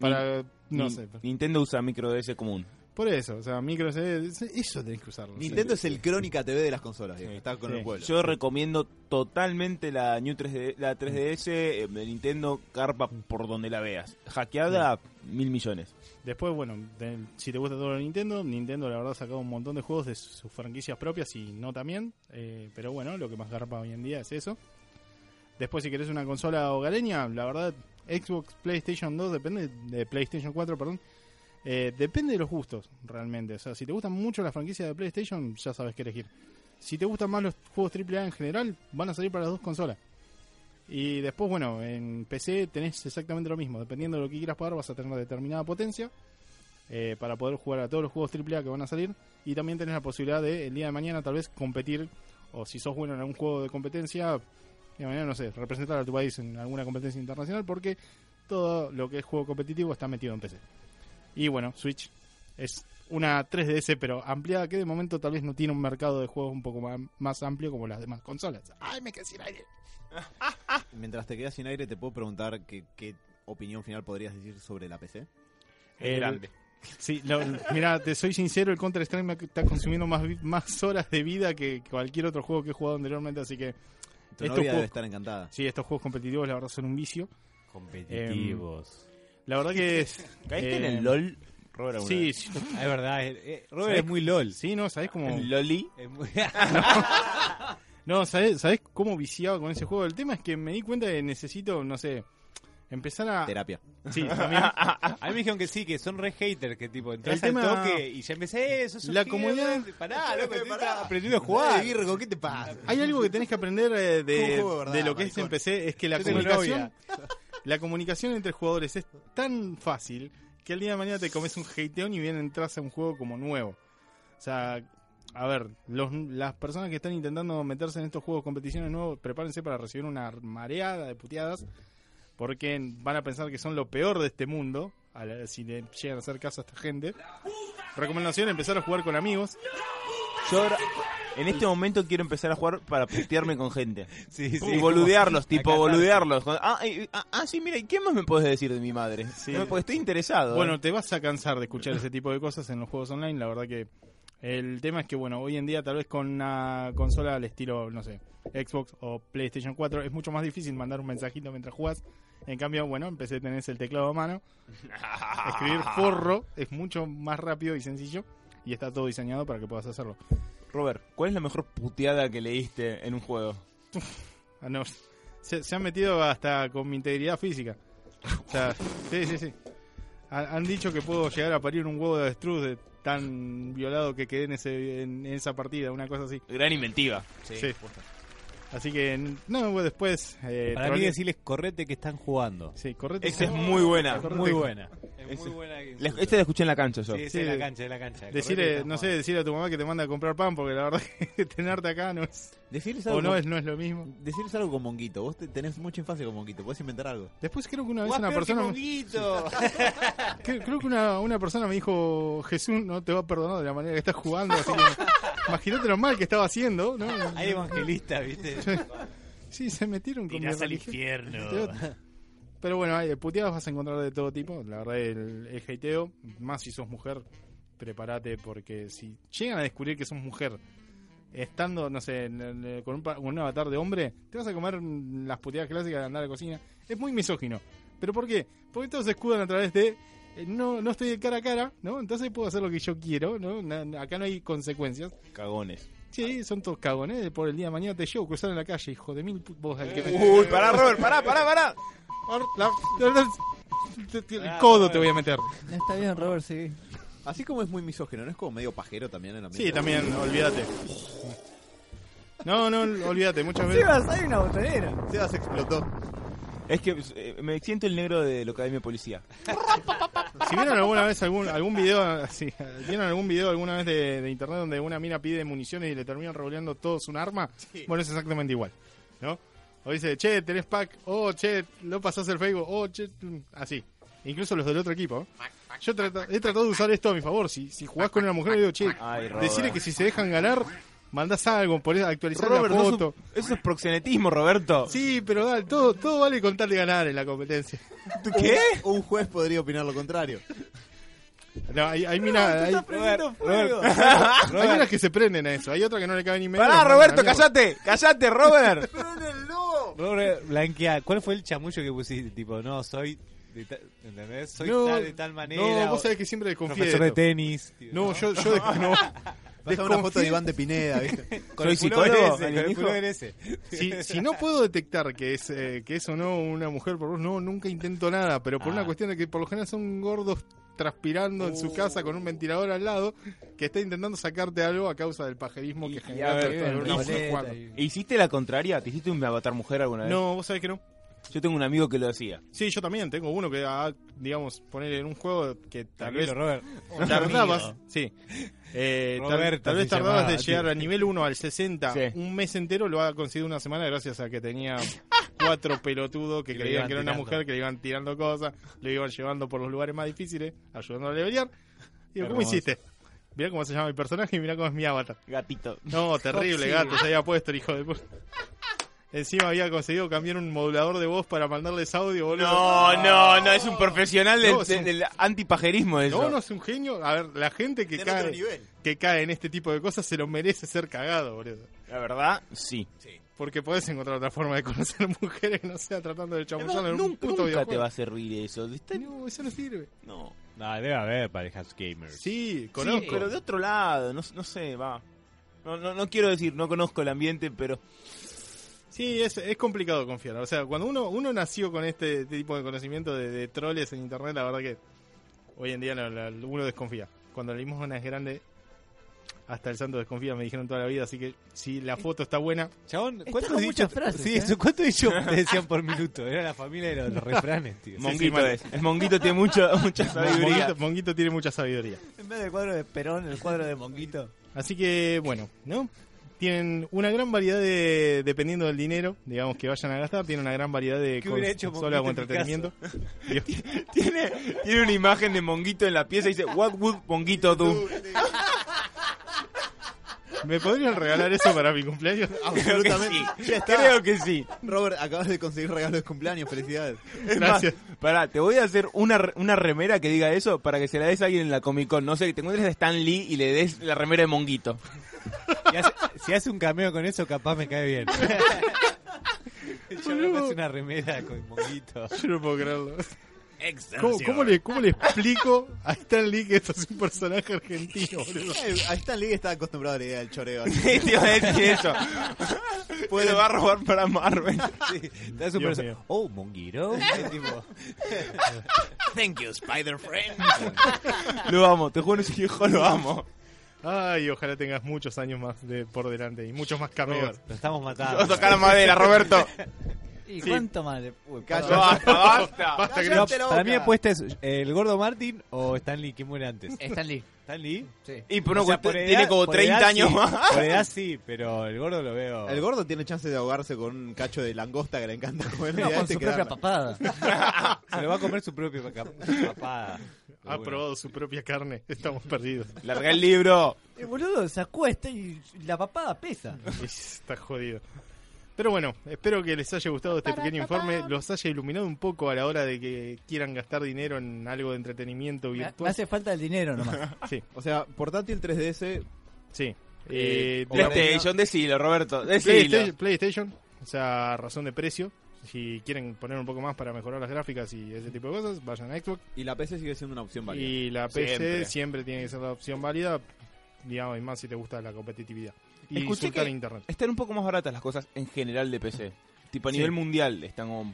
Para, no sé. Nintendo usa micro DS común. Por eso, o sea, micro SD, eso tenés que usarlo. Nintendo es el Crónica TV de las consolas, está con Sí. el pueblo. Yo recomiendo totalmente la New 3D, la 3DS eh, de Nintendo carpa por donde la veas. Hackeada, mil millones. Después, bueno, de- si te gusta todo lo de Nintendo, Nintendo la verdad ha sacado un montón de juegos de sus franquicias propias y no también. eh, pero bueno, lo que más garpa hoy en día es eso. Después, si querés una consola hogareña, la verdad, Xbox, PlayStation 2, depende de PlayStation 4, perdón. Eh, depende de los gustos, realmente. O sea, si te gustan mucho las franquicias de PlayStation, ya sabes qué elegir. Si te gustan más los juegos AAA en general, van a salir para las dos consolas. Y después, bueno, en PC tenés exactamente lo mismo. Dependiendo de lo que quieras pagar, vas a tener determinada potencia eh, para poder jugar a todos los juegos AAA que van a salir. Y también tenés la posibilidad de, el día de mañana, tal vez competir, o si sos bueno en algún juego de competencia, de mañana, no sé, representar a tu país en alguna competencia internacional, porque todo lo que es juego competitivo está metido en PC. Y bueno, Switch es una 3DS, pero ampliada, que de momento tal vez no tiene un mercado de juegos un poco más, más amplio como las demás consolas. ¡Ay, me quedé sin aire! (laughs) Mientras te quedas sin aire, te puedo preguntar qué, qué opinión final podrías decir sobre la PC. El- grande. Sí, lo- mira, te soy sincero, el Counter Strike me está consumiendo más, vi- más horas de vida que cualquier otro juego que he jugado anteriormente, así que Tu Estos novia debe juegos- estar encantada. sí, estos juegos competitivos la verdad son un vicio. Competitivos. La verdad que es... (laughs) ¿Caíste en eh, el LOL, Robert? Sí, vez? sí, Ah, es verdad. eh, eh, Robert ¿Sabes? es muy LOL. sí, no, ¿sabés cómo...? ¿El Loli? Es muy- (laughs) (laughs) No, ¿sabés, sabés cómo viciaba con ese juego? El tema es que me di cuenta que necesito, no sé, empezar a... Terapia. Sí, también. A mí me dijeron que sí, que son re haters, que tipo, entras El tema- toque y ya empecé eso. La comunidad- Pará, loco, estoy aprendiendo a Jugar. jugar. Virgo, ¿qué te pasa? Hay algo que tenés que aprender eh, Un de, juego de verdad, de lo que es PC, es que la Yo tengo comunicación, novia. La comunicación entre jugadores es tan fácil que el día de mañana te comes un hateón y bien entras a un juego como nuevo. O sea, a ver, las personas que están intentando meterse en estos juegos competiciones nuevos, prepárense para recibir una mareada de puteadas, porque van a pensar que son lo peor de este mundo, a la- si le llegan a hacer caso a esta gente. Recomendación, empezar a jugar con amigos. Yo en este momento quiero empezar a jugar para putearme con gente. (laughs) Sí, sí. y boludearlos, tipo boludearlos. Ah, eh, ah, ah, sí, mira, ¿y qué más me puedes decir de mi madre? No, porque estoy interesado. ¿eh? Bueno, te vas a cansar de escuchar ese tipo de cosas en los juegos online. La verdad que el tema es que, bueno, hoy en día tal vez con una consola al estilo, no sé, Xbox o PlayStation 4 es mucho más difícil mandar un mensajito mientras juegas. En cambio, bueno, empecé a tener el teclado a mano. (laughs) Escribir forro es mucho más rápido y sencillo y está todo diseñado para que puedas hacerlo. Robert, ¿cuál es la mejor puteada que leíste en un juego? Ah, no, se, se han metido hasta con mi integridad física. O sea, sí, sí, sí. Ha- Han dicho que puedo llegar a parir un huevo de avestruz de tan violado que quedé en, ese, en, en esa partida, una cosa así. Gran inventiva. Sí. Así que, no, después... Eh, Para mí decirles correte que están jugando. Sí, correte. Esa es muy buena. Muy buena. Es muy buena. La- Este la escuché en la cancha yo. Sí, es Sí, en la cancha, en la cancha. Decirle, no sé, decirle a tu mamá que te manda a comprar pan porque la verdad (laughs) que tenerte acá no es... Decirles O algo, no con- es, no es lo mismo. decirles algo con Monguito. Vos te- tenés mucha infancia con Monguito. Podés inventar algo. Después creo que una vez una peor que persona... Monguito. (laughs) Creo, creo que una, una persona me dijo, Jesús no te va a perdonar de la manera que estás jugando, así que imagínate lo mal que estaba haciendo, ¿no? Hay evangelistas, ¿viste? (laughs) Sí, se metieron con mi al infierno. Pero bueno, hay, puteadas vas a encontrar de todo tipo. La verdad, el, el hateo, más si sos mujer, prepárate porque si llegan a descubrir que sos mujer, estando, no sé, en- en- con, un, pa- con un avatar de hombre, te vas a comer las puteadas clásicas de andar a la cocina. Es muy misógino. ¿Pero por qué? Porque todos se escudan a través de... eh, No, no estoy de cara a cara, ¿no? Entonces puedo hacer lo que yo quiero, ¿no? Na- acá no hay consecuencias. Cagones. Sí, son todos cagones. Por el día de mañana te llevo a cruzar en la calle, hijo de mil... Vos, el que me- Uy, pará, Robert, pará, pará, pará. la- El codo te voy a meter. Está bien, Robert, sí. Así como es muy misógeno, ¿no es como medio pajero también en la Sí, también, olvídate. No, no, olvídate, muchas veces. Sebas, hay una botonera. Sebas explotó. Es que eh, me siento el negro de la Academia de Policía. Si vieron alguna vez algún algún video, sí, vieron algún video alguna vez de, de internet donde una mina pide municiones y le terminan revoleando todos un arma, bueno, es exactamente igual, ¿no? O dice, che, tenés pack, oh, che, no pasás el Facebook, oh, che, así. Incluso los del otro equipo. Yo trata- he tratado de usar esto a mi favor. Si, si jugás con una mujer, digo, che, Ay, decirle que si se dejan ganar, mandás algo, ponés actualizar Robert, la no foto. es- eso es proxenetismo, Roberto. Sí, pero dale, todo, todo vale con tal de ganar en la competencia. ¿Tú qué? Un juez podría opinar lo contrario. No, hay, hay, mina- hay, (laughs) hay minas que se prenden a eso. Hay otra que no le cabe ni medio. Pará, Roberto, callate, callate, Robert. (laughs) Robert, blanquea. ¿Cuál fue el chamullo que pusiste? Tipo, no, soy. Ta- ¿Entendés? Soy No, tal de tal manera. No, o vos sabés que siempre desconfío de profesor de tenis. tío, No, yo, yo no. (laughs) Vas a una foto de Iván de Pineda, ¿viste? (laughs) Con Soy el psicólogo, ese, con el alienígena. pullover ese. Si, si no puedo detectar que es eh, que es o no una mujer por vos, no, nunca intento nada, pero por Ah. una cuestión de que por lo general son gordos transpirando en su casa con un ventilador al lado que está intentando sacarte algo a causa del pajerismo que genera y a ver, tratar de ver una y- mujer Boleta jugando. y- ¿E ¿Hiciste la contraria? ¿Te hiciste un avatar mujer alguna vez? No, vos sabés que no. Yo tengo un amigo que lo hacía. Sí, yo también tengo uno que, ah, digamos, poner en un juego que tal vez Robert. tardabas, sí. Eh, tal, Roberto tal vez se tardabas llamaba, de llegar al nivel 1 al 60 Sí. un mes entero, lo ha conseguido una semana gracias a que tenía (laughs) cuatro pelotudos que creían que era una tirando. mujer, que le iban tirando cosas, lo iban llevando por los lugares más difíciles, ayudando a levelear. Digo, ¿cómo hiciste? Mirá cómo se llama mi personaje y mirá cómo es mi avatar. Gatito. No, terrible, gato, se había puesto el hijo de puta. Encima había conseguido cambiar un modulador de voz para mandarles audio, boludo. No, no, no, es un profesional del, No, es un- del antipajerismo eso. No, no es un genio. A ver, la gente que cae, que cae en este tipo de cosas se lo merece ser cagado, boludo. La verdad, sí. Porque podés encontrar otra forma de conocer mujeres que no sea tratando de chamullar en un nunca puto nunca te videojuego. va a servir eso. Está- No, eso no sirve. No. No, debe haber parejas gamers. Sí, conozco. Sí, pero de otro lado, no, no sé, va. No, no, no quiero decir, no conozco el ambiente, pero Sí, es, es complicado confiar. O sea, cuando uno uno nació con este tipo de conocimiento de, de troles en internet, la verdad que hoy en día la- la- uno desconfía. Cuando la limosna es grande, hasta el santo desconfía, me dijeron toda la vida. Así que si la foto está buena, Chabón, ¿cuántos dichos? frases, sí, ¿eh? eso, ¿cuántos dichos (laughs) te decían por minuto? Era la familia de los, los refranes, tío. Monguito es. El monguito tiene mucho, (laughs) mucha sabiduría. Monguito, Monguito tiene mucha sabiduría. En vez del cuadro de Perón, el cuadro de Monguito. Así que, bueno, ¿no? Tienen una gran variedad de, dependiendo del dinero, digamos, que vayan a gastar, tienen una gran variedad de ¿Qué hubiera hecho consolas mi entretenimiento. (laughs) (laughs) Tiene, tiene una imagen de Monguito en la pieza y dice, What would Monguito do? (laughs) ¿Me podrían regalar eso para mi cumpleaños? Absolutamente. Ya está. Creo que sí. Robert, acabas de conseguir regalo de cumpleaños. Felicidades. Es Gracias. más, pará, te voy a hacer una, re- una remera que diga eso para que se la des a alguien en la Comic Con. No sé, que te encuentres a Stan Lee y le des la remera de Monguito. Hace- si hace un cameo con eso, capaz me cae bien. (laughs) Yo me hace una remera con monguito. Yo no puedo creerlo. ¿Cómo, cómo le, ¿Cómo le explico a Stan Lee que esto es un personaje argentino, boludo? Eh, A Stan Lee está acostumbrado a la idea del choreo. así. Sí, (laughs) te iba a decir eso. (laughs) Puede va a robar para Marvel. Sí, Dios mío. Oh, monguito. tipo, Thank you, Spider Friend. lo amo, te juro, ese viejo lo amo. Ay, ojalá tengas muchos años más de, por delante y muchos más cameos. lo estamos Vamos matando. a tocar la madera, Roberto. (laughs) ¿Y Sí. cuánto más? le- Uy, Calla. Basta, basta. Basta, No, para mí apuesta es el gordo Martin o Stanley, ¿quién muere antes? Stan Lee. Sí. Y pero O sea, por tiene edad- como por 30 edad años sí, más. Por edad (laughs) sí, pero el gordo lo veo. El gordo tiene chance de ahogarse con un cacho de langosta que le encanta (laughs) comer. No, con su propia papada. (laughs) Se lo va a comer su propia papada. Ha probado su propia carne. Estamos perdidos. Larga el libro. El boludo se acuesta y la papada pesa. Está jodido. Pero bueno, espero que les haya gustado este pequeño informe, los haya iluminado un poco a la hora de que quieran gastar dinero en algo de entretenimiento me virtual. hace falta el dinero nomás. (laughs) Sí, O sea, portátil 3DS. sí. Eh, Eh, PlayStation, decilo, Roberto. Decilo. PlayStation, PlayStation, o sea, razón de precio. Si quieren poner un poco más para mejorar las gráficas y ese tipo de cosas, vayan a Xbox. Y la PC sigue siendo una opción válida. Y la PC Siempre. siempre. tiene que ser la opción válida, digamos, y más si te gusta la competitividad. Y Escuché que- internet. Están un poco más baratas las cosas en general de PC. Tipo a Sí. nivel mundial están como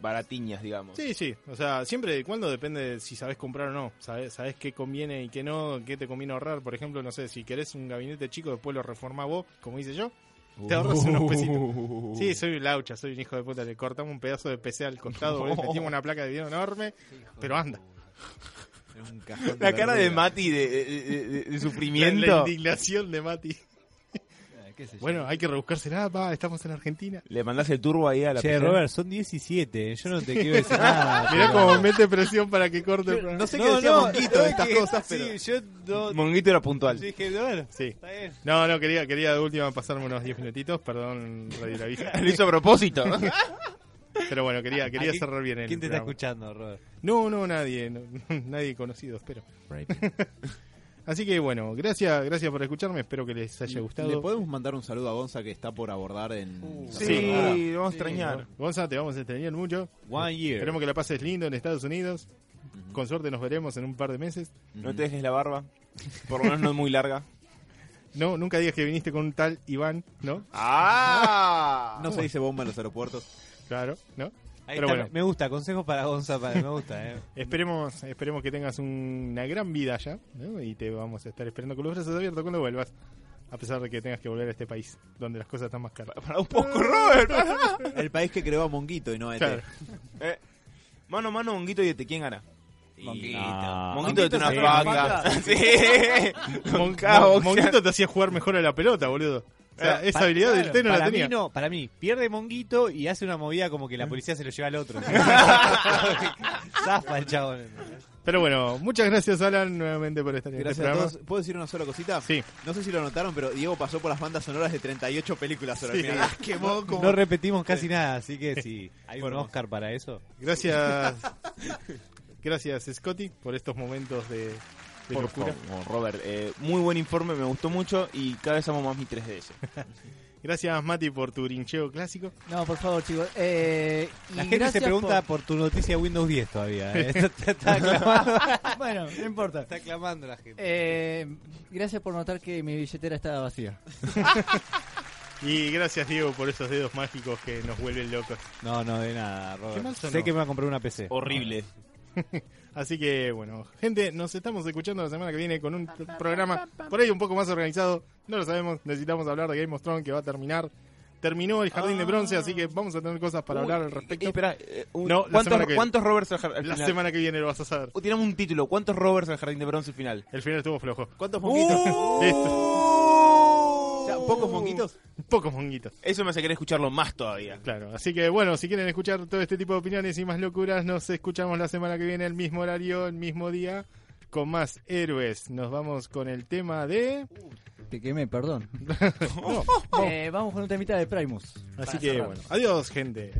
baratiñas, digamos. Sí, sí, o sea, siempre de cuando depende de si sabes comprar o no, sabes, sabes qué conviene y qué no, qué te conviene ahorrar, por ejemplo, no sé, si querés un gabinete chico, después lo reformás vos, como hice yo, te ahorras unos pesitos. Sí, soy un laucha, soy un hijo de puta, le cortamos un pedazo de PC al costado, (laughs) le metimos una placa de video enorme, pero anda. Es un cajón La cara de. Mati de, de- de- de- de La, sufrimiento. la indignación de Mati. Qué sé yo. Bueno, hay que rebuscársela, pa, estamos en Argentina. Le mandás el turbo ahí a la Che. Robert, son 17. Yo no te quiero decir (laughs) nada. Mirá pero- cómo mete presión para que corte el programa. No sé qué decía Monquito de estas que- cosas, sí, pero. yo no. Monguito era puntual. dije, bueno, Sí. está bien. No, no, quería, quería de última pasarme unos 10 minutitos, perdón, Radio La Vista. (laughs) Lo hizo a propósito. (laughs) Pero bueno, quería, quería ¿A quién- cerrar bien el ¿Quién te está programa. escuchando, Robert? No, no, nadie, no- nadie conocido, espero. Así que bueno, gracias, gracias por escucharme, espero que les haya gustado. ¿Le podemos mandar un saludo a Gonza que está por abordar en. la sí, vamos a extrañar. Gonza, te vamos a extrañar mucho. One year. Esperemos que la pases lindo en Estados Unidos. Con suerte nos veremos en un par de meses. No te dejes la barba. Por lo menos no es muy larga. No, nunca digas que viniste con un tal Iván, ¿no? ¡Ah! No se dice bomba en los aeropuertos. Claro, ¿no? Ahí Pero está, bueno. Me gusta, consejos para Gonza, para, me gusta, eh. (laughs) Esperemos, esperemos que tengas un- una gran vida allá, ¿no? Y te vamos a estar esperando con los brazos abiertos cuando vuelvas. A pesar de que tengas que volver a este país, donde las cosas están más caras. Para un poco, Robert. (laughs) El país que creó a Monguito y no a este. Claro. Eh, mano a mano, Monguito y este, ¿quién gana? Monguito. Ah. Monguito de una vaca. (laughs) Sí. Mon- Mon-. Monguito te hacía jugar mejor a la pelota, boludo. O sea, esa habilidad del té no para la tenía. Mí no, para mí, pierde Monguito y hace una movida como que la policía se lo lleva al otro. (laughs) Zafa el chabón. Pero bueno, muchas gracias Alan nuevamente por estar en Gracias este a programa. todos. ¿Puedo decir una sola cosita? Sí. No sé si lo notaron, pero Diego pasó por las bandas sonoras de 38 películas Sí. (laughs) quemó como. No repetimos casi nada, así que si (laughs) hay un. Oscar para eso. Gracias. gracias Scotty por estos momentos de, Por locura. favor, Robert, eh, muy buen informe, me gustó mucho y cada vez amo más mi 3DS. (laughs) Gracias Mati por tu grincheo clásico. No, por favor, chicos. Eh, y La gente se pregunta por- por... tu noticia de Windows 10 todavía. ¿eh? (laughs) Está, está aclamando, (laughs) bueno, no importa. está aclamando la gente. Eh, gracias por notar que mi billetera estaba vacía. Y gracias, Diego, por esos dedos mágicos que nos vuelven locos. No, no, de nada, Qué Robert. Sé que me va a comprar una PC. Horrible. (laughs) Así que, bueno, gente, nos estamos escuchando la semana que viene con un programa por ahí un poco más organizado. No lo sabemos, necesitamos hablar de Game of Thrones que va a terminar. Terminó el Jardín de Bronce, así que vamos a tener cosas para Uy, hablar al respecto. eh, espera, eh, un- No, ¿cuántos, ¿Cuántos Roberts al, jar- al la final? semana que viene lo vas a saber. Uh, Tiramos un título. ¿Cuántos Roberts al jardín de bronce al final? El final estuvo flojo. ¿Cuántos monguitos? (laughs) Listo. ¿Pocos monguitos? (laughs) Pocos monguitos. Eso me hace querer escucharlo más todavía. Claro, así que bueno, si quieren escuchar todo este tipo de opiniones y más locuras, nos escuchamos la semana que viene, el mismo horario, el mismo día, con más héroes. Nos vamos con el tema de... Te quemé, perdón. (laughs) No, Eh, vamos con un temita de Primus. así Para que cerrar. bueno, adiós gente.